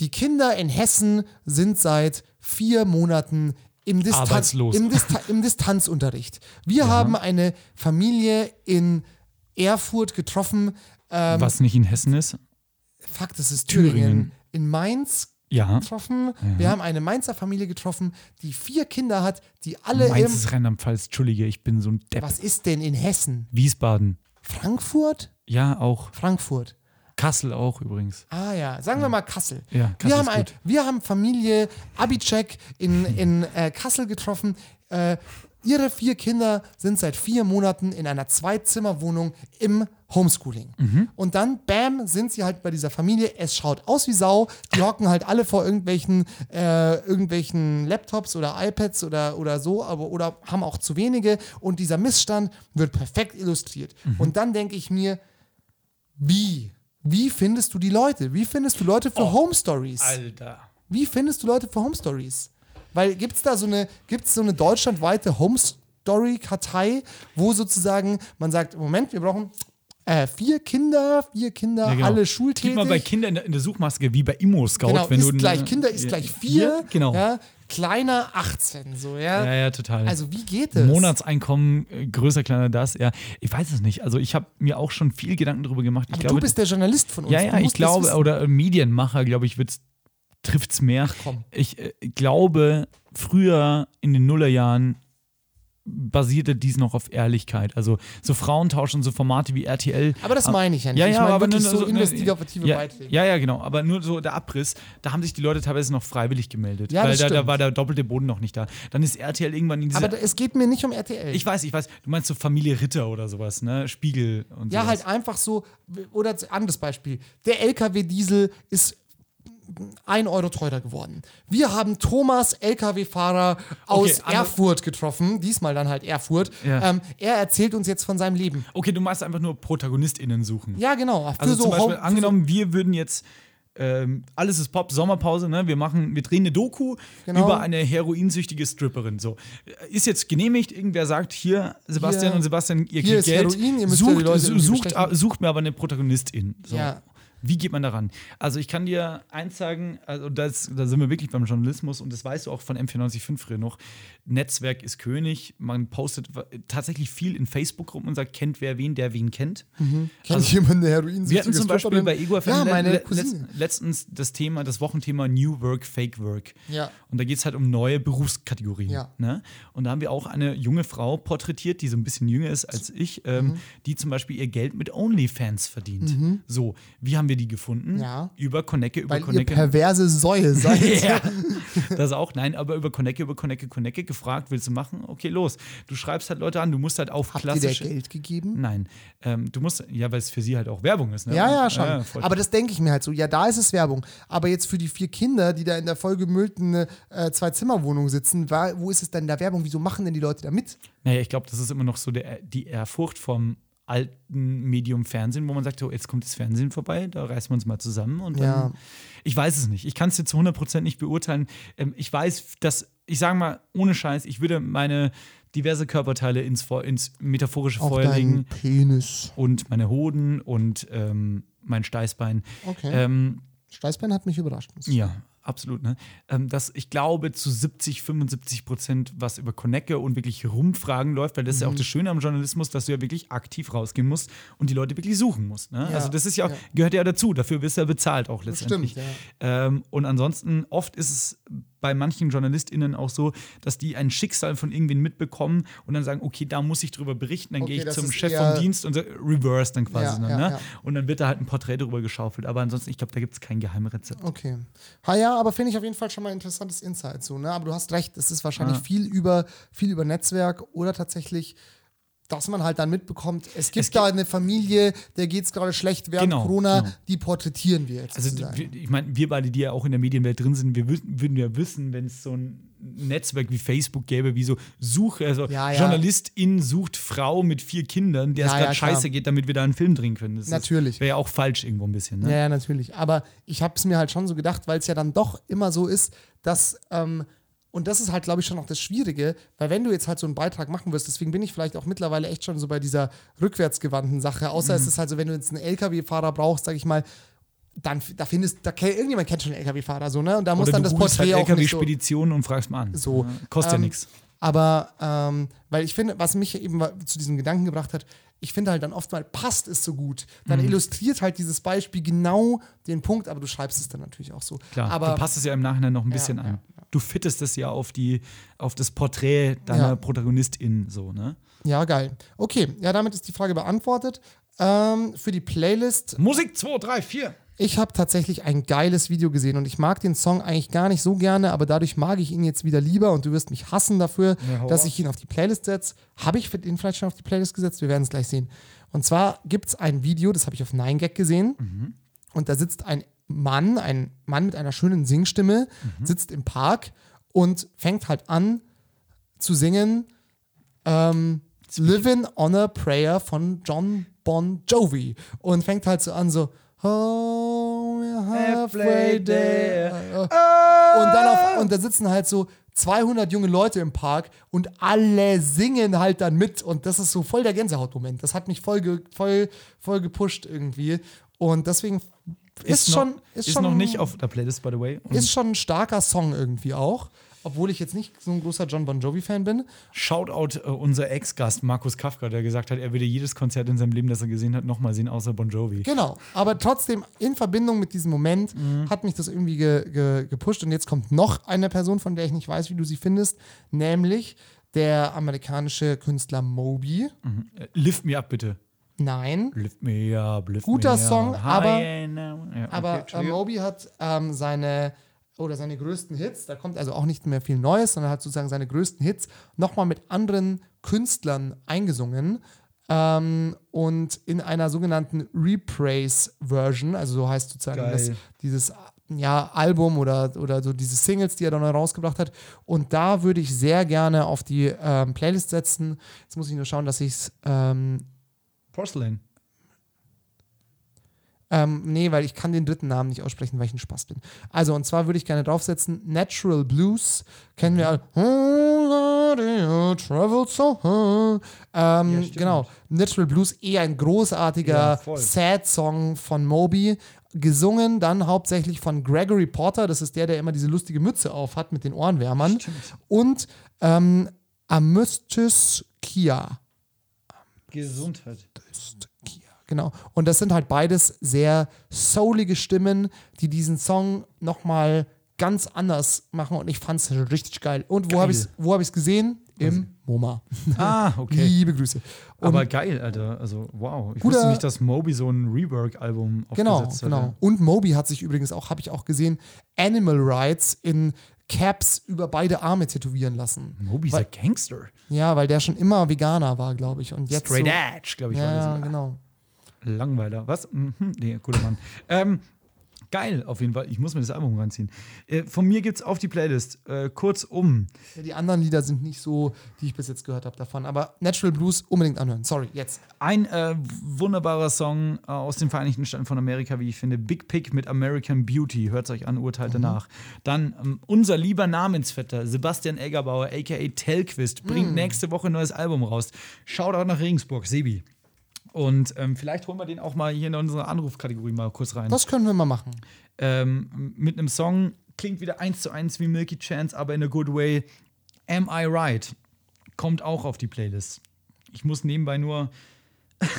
die Kinder in Hessen sind seit vier Monaten im, Distan im, Dista im Distanzunterricht. Wir haben eine Familie in Erfurt getroffen. Ähm, Was nicht in Hessen ist? Fakt, das ist Thüringen. Thüringen. In Mainz Ja. getroffen. Ja. Wir haben eine Mainzer Familie getroffen, die vier Kinder hat, die alle Mainz ist Rheinland-Pfalz. Entschuldige, ich bin so ein Depp. Was ist denn in Hessen? Wiesbaden. Frankfurt? Ja, auch. Frankfurt. Kassel auch übrigens. Ah ja, sagen wir mal Kassel. Ja, Kassel wir, haben ein, wir haben Familie Abicek in, in äh, Kassel getroffen. Äh, ihre vier Kinder sind seit vier Monaten in einer Zwei-Zimmer-Wohnung im Homeschooling. Mhm. Und dann, bam, sind sie halt bei dieser Familie. Es schaut aus wie Sau. Die hocken halt alle vor irgendwelchen, äh, irgendwelchen Laptops oder iPads oder, oder so, aber oder haben auch zu wenige. Und dieser Missstand wird perfekt illustriert. Mhm. Und dann denke ich mir, wie? Wie findest du die Leute? Wie findest du Leute für Home Stories? Alter. Wie findest du Leute für Home Stories? Weil gibt es da so eine, gibt's so eine deutschlandweite Home Story-Kartei, wo sozusagen man sagt, Moment, wir brauchen äh, vier Kinder, vier Kinder, Ja, genau. alle Gib schultätig. mal bei Kindern in der, Suchmaske wie bei Immo-Scout. genau, wenn ist du, gleich, Kinder ist ja, gleich vier, Genau. ja, kleiner 18, so, ja. Ja, ja, total. Also wie geht es? Monatseinkommen, äh, größer, kleiner, das, ja. Ich weiß es nicht. Also ich habe mir auch schon viel Gedanken darüber gemacht. Ich Aber glaube, du bist der Journalist von uns. Ja, ja, ich glaube, oder Medienmacher, glaube ich, trifft es mehr. komm. Ich äh, glaube, früher in den Nullerjahren basierte dies noch auf Ehrlichkeit. Also so Frauentausch und so Formate wie RTL. Aber das meine ich ja nicht. Ja, Ich ja, meine aber wirklich nur so ne, investigative ja, Beiträge. Ja, ja, genau. Aber nur so der Abriss, da haben sich die Leute teilweise noch freiwillig gemeldet. Ja, weil da, da war der doppelte Boden noch nicht da. Dann ist RTL irgendwann in diese. Aber es geht mir nicht um RTL. ich weiß, ich weiß. Du meinst so Familie Ritter oder sowas, ne? Spiegel und Ja, sowas. halt einfach so, oder anderes Beispiel. Der LKW-Diesel ist 1 Euro teurer geworden. Wir haben Thomas, LKW-Fahrer aus Okay, Erfurt getroffen, diesmal dann halt Erfurt. Ja. Ähm, er erzählt uns jetzt von seinem Leben. Okay, du meinst einfach nur ProtagonistInnen suchen. Ja, genau. Für Also so zum Beispiel, Home- angenommen, wir würden jetzt ähm, alles ist Pop, Sommerpause, ne? Wir machen, wir drehen eine Doku Genau. über eine heroinsüchtige Stripperin. So. Ist jetzt genehmigt, irgendwer sagt, hier, Sebastian Hier- und Sebastian, ihr kriegt Geld. Heroin, ihr sucht, Leute sucht, sucht mir aber eine Protagonistin. So. Ja. Wie geht man daran? Also ich kann dir eins sagen, also das, da sind wir wirklich beim Journalismus und das weißt du auch von M495 früher noch. Netzwerk ist König. Man postet tatsächlich viel in Facebook-Gruppen und sagt, kennt wer wen, der wen kennt. Kennt Also- jemand eine Heroin? Wir hatten zum Beispiel bei Igor Ja, meine le- letztens das Thema, das Wochenthema New Work, Fake Work. Ja. Und da geht es halt um neue Berufskategorien. Ja. Ne? Und da haben wir auch eine junge Frau porträtiert, die so ein bisschen jünger ist als ich, ähm, Mhm. die zum Beispiel ihr Geld mit OnlyFans verdient. So, wie haben wir die gefunden? Ja. Über Connecte, über Weil Connecte. perverse Säue (laughs) seid. ja, das auch. Nein, aber über Connecte, über Connecte, Connecte gefragt, willst du machen? Okay, los. Du schreibst halt Leute an, du musst halt auf Habt klassische. Geld gegeben? Nein, ähm, du musst, ja, weil es für sie halt auch Werbung ist. Ne? Ja, ja, schon. voll. aber das denke ich mir halt so. Ja, da ist es Werbung. Aber jetzt für die vier Kinder, die da in der vollgemüllten äh, Zwei-Zimmer-Wohnung sitzen, war, wo ist es denn da Werbung? Wieso machen denn die Leute da mit? Naja, ich glaube, das ist immer noch so der, die Ehrfurcht vom alten Medium Fernsehen, wo man sagt, oh, jetzt kommt das Fernsehen vorbei, da reißen wir uns mal zusammen und dann. Ja. Ich weiß es nicht. Ich kann es jetzt zu 100% nicht beurteilen. Ähm, ich weiß, dass, ich sage mal, ohne Scheiß, ich würde meine diverse Körperteile ins, Feu- ins metaphorische Auf Feuer legen Penis. und meine Hoden und ähm, mein Steißbein. Okay. Ähm, Steißbein hat mich überrascht. ja, absolut. Ne? Ähm, dass ich glaube, zu 70, 75 Prozent was über Connecte und wirklich Rumfragen läuft, weil das ist ja auch Mhm. das Schöne am Journalismus, dass du ja wirklich aktiv rausgehen musst und die Leute wirklich suchen musst. Ne? Ja, Also das ist ja, auch, ja. gehört ja dazu, dafür wirst du ja bezahlt auch letztendlich. stimmt, ähm, und ansonsten, oft ist es bei manchen JournalistInnen auch so, dass die ein Schicksal von irgendwen mitbekommen und dann sagen, okay, da muss ich drüber berichten, dann Okay, gehe ich zum Chef vom Dienst und so, reverse dann quasi. Ja, dann, ja, ne? ja. Und dann wird da halt ein Porträt drüber geschaufelt. Aber ansonsten, ich glaube, da gibt es kein Geheimrezept. Okay. Ha ja, aber finde ich auf jeden Fall schon mal ein interessantes Insight so, ne? Aber du hast recht, es ist wahrscheinlich viel über viel über Netzwerk oder tatsächlich dass man halt dann mitbekommt, es gibt da eine Familie, der geht es gerade schlecht während Genau, Corona, genau. die porträtieren wir jetzt. Also, sozusagen. ich meine, wir beide, die ja auch in der Medienwelt drin sind, wir wü- würden ja wissen, wenn es so ein Netzwerk wie Facebook gäbe, wie so Suche, also Ja, ja. Journalistin sucht Frau mit vier Kindern, der es Ja, gerade scheiße geht, damit wir da einen Film drehen können. Das Natürlich. Wäre ja auch falsch irgendwo ein bisschen. Ne? Ja, ja, natürlich. Aber ich habe es mir halt schon so gedacht, weil es ja dann doch immer so ist, dass, ähm, und das ist halt, glaube ich, schon auch das Schwierige, weil wenn du jetzt halt so einen Beitrag machen wirst, deswegen bin ich vielleicht auch mittlerweile echt schon so bei dieser rückwärtsgewandten Sache, außer Mhm. es ist halt so, wenn du jetzt einen LKW-Fahrer brauchst, sag ich mal, dann da findest, da kennt, irgendjemand kennt schon einen LKW-Fahrer, so, ne? Und da muss dann das googelst Porträt halt auch nicht so. LKW-Speditionen und fragst mal an. So. Ja, Kostet Ähm, ja nichts. Aber, ähm, weil ich finde, was mich eben zu diesem Gedanken gebracht hat, ich finde halt dann oft mal, passt es so gut. Dann Mhm. illustriert halt dieses Beispiel genau den Punkt, aber du schreibst es dann natürlich auch so. Klar, aber du passt es ja im Nachhinein noch ein Ja, bisschen ja, an. Du fittest es ja auf, die, auf das Porträt deiner Ja. Protagonistin so, ne? Ja, geil. Okay, ja, damit ist die Frage beantwortet. Ähm, für die Playlist. Musik 2, 3, 4. Ich habe tatsächlich ein geiles Video gesehen und ich mag den Song eigentlich gar nicht so gerne, aber dadurch mag ich ihn jetzt wieder lieber und du wirst mich hassen dafür, Ja, dass ich ihn auf die Playlist setze. Habe ich ihn vielleicht schon auf die Playlist gesetzt? Wir werden es gleich sehen. Und zwar gibt es ein Video, das habe ich auf 9gag gesehen. Mhm. Und da sitzt ein Mann, ein Mann mit einer schönen Singstimme, Mhm. sitzt im Park und fängt halt an zu singen ähm, Living on a Prayer von John Bon Jovi. Und fängt halt so an so Oh, we're halfway there. Und dann auf, und da sitzen halt so 200 junge Leute im Park und alle singen halt dann mit und das ist so voll der Gänsehautmoment. Das hat mich voll, voll, voll gepusht irgendwie und deswegen ist, noch, schon ist, ist, schon noch nicht auf der Playlist, by the way. Und ist schon ein starker Song irgendwie auch, obwohl ich jetzt nicht so ein großer John Bon Jovi Fan bin. Shoutout äh, unser Ex-Gast Markus Kafka, der gesagt hat, er würde jedes Konzert in seinem Leben, das er gesehen hat, nochmal sehen, außer Bon Jovi. Genau, aber trotzdem in Verbindung mit diesem Moment Mhm. hat mich das irgendwie ge, ge, gepusht. Und jetzt kommt noch eine Person, von der ich nicht weiß, wie du sie findest, nämlich der amerikanische Künstler Moby. Äh, Lift me up, bitte. Nein, Lift me up, lift Guter me Song, up. aber-. Ja, okay, aber äh, Entschuldigung. Moby hat ähm, seine oder seine größten Hits, da kommt also auch nicht mehr viel Neues, sondern hat sozusagen seine größten Hits nochmal mit anderen Künstlern eingesungen. Ähm, und in einer sogenannten Repraise-Version, also so heißt sozusagen das, dieses ja, Album oder, oder so diese Singles, die er dann rausgebracht hat. Und da würde ich sehr gerne auf die ähm, Playlist setzen. Jetzt muss ich nur schauen, dass ich es ähm, Porcelain. Ähm, nee, weil ich kann den dritten Namen nicht aussprechen, weil ich ein Spaß bin. Also, und zwar würde ich gerne draufsetzen, Natural Blues, kennen wir alle. Oh, travel so. Ähm, genau, Natural Blues, eher ein Ja, großartiger voll. Sad-Song von Moby. Gesungen dann hauptsächlich von Gregory Porter, das ist der, der immer diese lustige Mütze auf hat mit den Ohrenwärmern. Und ähm, Amystis Kia. Gesundheit. Genau. Und das sind halt beides sehr soulige Stimmen, die diesen Song nochmal ganz anders machen und ich fand es richtig geil. Und wo habe ich es wo hab ich's gesehen? Im MoMA. Ah, okay. (laughs) Liebe Grüße. Und Aber geil, Alter. Also, wow. Ich wusste nicht, dass Moby so ein Rework-Album genau, aufgesetzt hat. genau. Und Moby hat sich übrigens auch, habe ich auch gesehen, Animal Rights in Caps über beide Arme tätowieren lassen. Moby ist ein Gangster. Ja, weil der schon immer Veganer war, glaube ich. Und jetzt Straight so, Edge, glaube ich, war Ja, das. genau. Langweiler. Was? Mhm. Nee, guter Mann. ähm, geil, auf jeden Fall. Ich muss mir das Album reinziehen. Äh, von mir gibt's auf die Playlist. Äh, kurzum. Ja, die anderen Lieder sind nicht so, die ich bis jetzt gehört habe davon. Aber Natural Blues unbedingt anhören. Sorry, jetzt. Ein äh, wunderbarer Song äh, aus den Vereinigten Staaten von Amerika, wie ich finde. Big Pick mit American Beauty. Hört euch an, urteilt danach. Dann ähm, unser lieber Namensvetter, Sebastian Eggerbauer, a.k.a. Telquist, bringt Mm. nächste Woche ein neues Album raus. Shoutout nach Regensburg, Sebi. Und ähm, vielleicht holen wir den auch mal hier in unsere Anrufkategorie mal kurz rein. Das können wir mal machen. ähm, mit einem Song, klingt wieder eins zu eins wie Milky Chance, aber in a good way. Am I Right? Kommt auch auf die Playlist. Ich muss nebenbei nur (laughs)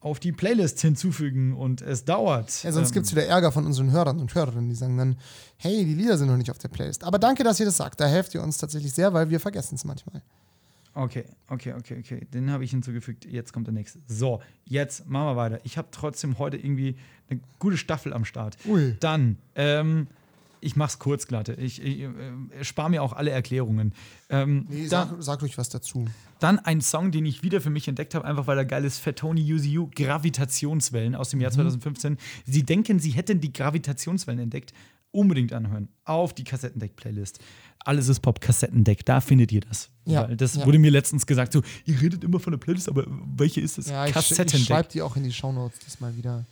auf die Playlist hinzufügen und es dauert. Ja, sonst Ähm, gibt es wieder Ärger von unseren Hörern und Hörerinnen, die sagen dann, hey, die Lieder sind noch nicht auf der Playlist. Aber danke, dass ihr das sagt. Da helft ihr uns tatsächlich sehr, weil wir vergessen es manchmal. Okay, okay, okay, okay. Den habe ich hinzugefügt. Jetzt kommt der nächste. So, jetzt machen wir weiter. Ich habe trotzdem heute irgendwie eine gute Staffel am Start. Ui. Dann, ähm, ich mach's kurz, glatte. Ich, ich äh, spare mir auch alle Erklärungen. Ähm, Nee, dann, sag, sag ruhig was dazu. dann ein Song, den ich wieder für mich entdeckt habe, einfach weil er geil ist: Fatoni UZU, Gravitationswellen aus dem Jahr Mhm. 2015. Sie denken, sie hätten die Gravitationswellen entdeckt. Unbedingt anhören. Auf die Kassettendeck-Playlist. Alles ist Pop, Kassettendeck, da findet ihr das. Ja, Weil das ja. wurde mir letztens gesagt, so, ihr redet immer von der Playlist, aber welche ist es? Ja, ich, sch- ich Kassettendeck. schreibe die auch in die Shownotes diesmal wieder.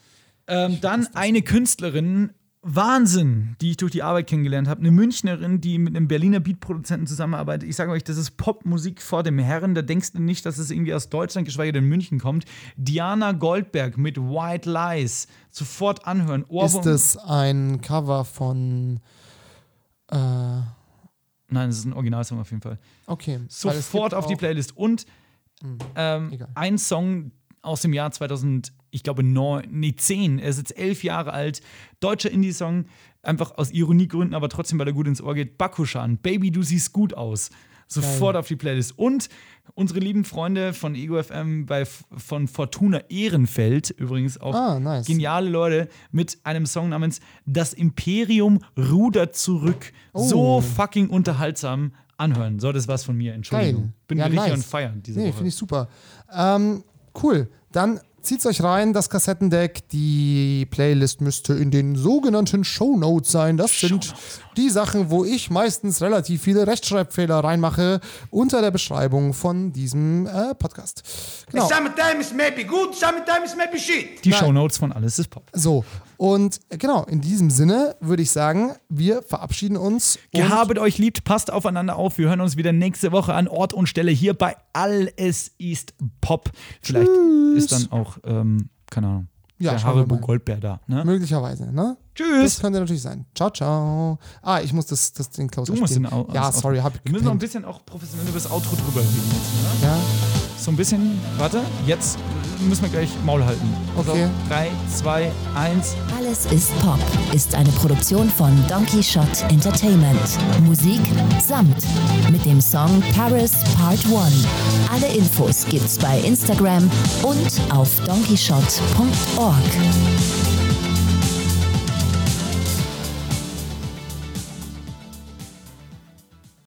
Ähm, dann eine Künstlerin, Wahnsinn, die ich durch die Arbeit kennengelernt habe. Eine Münchnerin, die mit einem Berliner Beatproduzenten zusammenarbeitet. Ich sage euch, das ist Popmusik vor dem Herren. Da denkst du nicht, dass es irgendwie aus Deutschland, geschweige denn München kommt. Diana Goldberg mit White Lies. Sofort anhören. Ohrwurm. Ist es ein Cover von. Äh, Nein, es ist ein Originalsong auf jeden Fall. okay. Sofort auf die Playlist. Und Hm, ähm, ein Song aus dem Jahr 2000, ich glaube, neun, nee, 10. Er ist jetzt elf Jahre alt. Deutscher Indie-Song. Einfach aus Ironiegründen, aber trotzdem, weil er gut ins Ohr geht. Bakushan, Baby, du siehst gut aus. Sofort auf die Playlist. Und unsere lieben Freunde von Ego FM bei, von Fortuna Ehrenfeld, übrigens auch Ah, nice. geniale Leute, mit einem Song namens Das Imperium rudert zurück. Oh. So fucking unterhaltsam anhören. So, das war's von mir. Entschuldigung. Geil. Bin ja, richtig nice. on fire diese Nee, Woche. finde ich super. Ähm, cool. Dann zieht's euch rein, das Kassettendeck. Die Playlist müsste in den sogenannten Shownotes sein. Das sind die Sachen, wo ich meistens relativ viele Rechtschreibfehler reinmache unter der Beschreibung von diesem äh, Podcast. Genau. Sometimes maybe good, sometimes maybe shit. Die Nein. Shownotes von Alles ist Pop. So, und äh, genau, in diesem Sinne würde ich sagen, wir verabschieden uns. Gehabet euch liebt, passt aufeinander auf. Wir hören uns wieder nächste Woche an Ort und Stelle hier bei Alles ist Pop. Vielleicht ist dann auch, ähm, keine Ahnung, Ja, der Haribo. Goldbär da. Ne? Möglicherweise, ne? Tschüss. Das könnte natürlich sein. Ciao, ciao. Ah, ich muss das, das den Closer Du musst spielen. den Au- Ja, sorry, hab ich Wir müssen noch ein bisschen auch professionell über das Outro drüber reden jetzt. Ne? Ja. So ein bisschen, warte, jetzt müssen wir gleich Maul halten. Also, Okay. 3, 2, 1. Alles ist Pop ist eine Produktion von Donkey Shot Entertainment. Musik Samt mit dem Song Paris Part 1. Alle Infos gibt's bei Instagram und auf donkeyshot.org.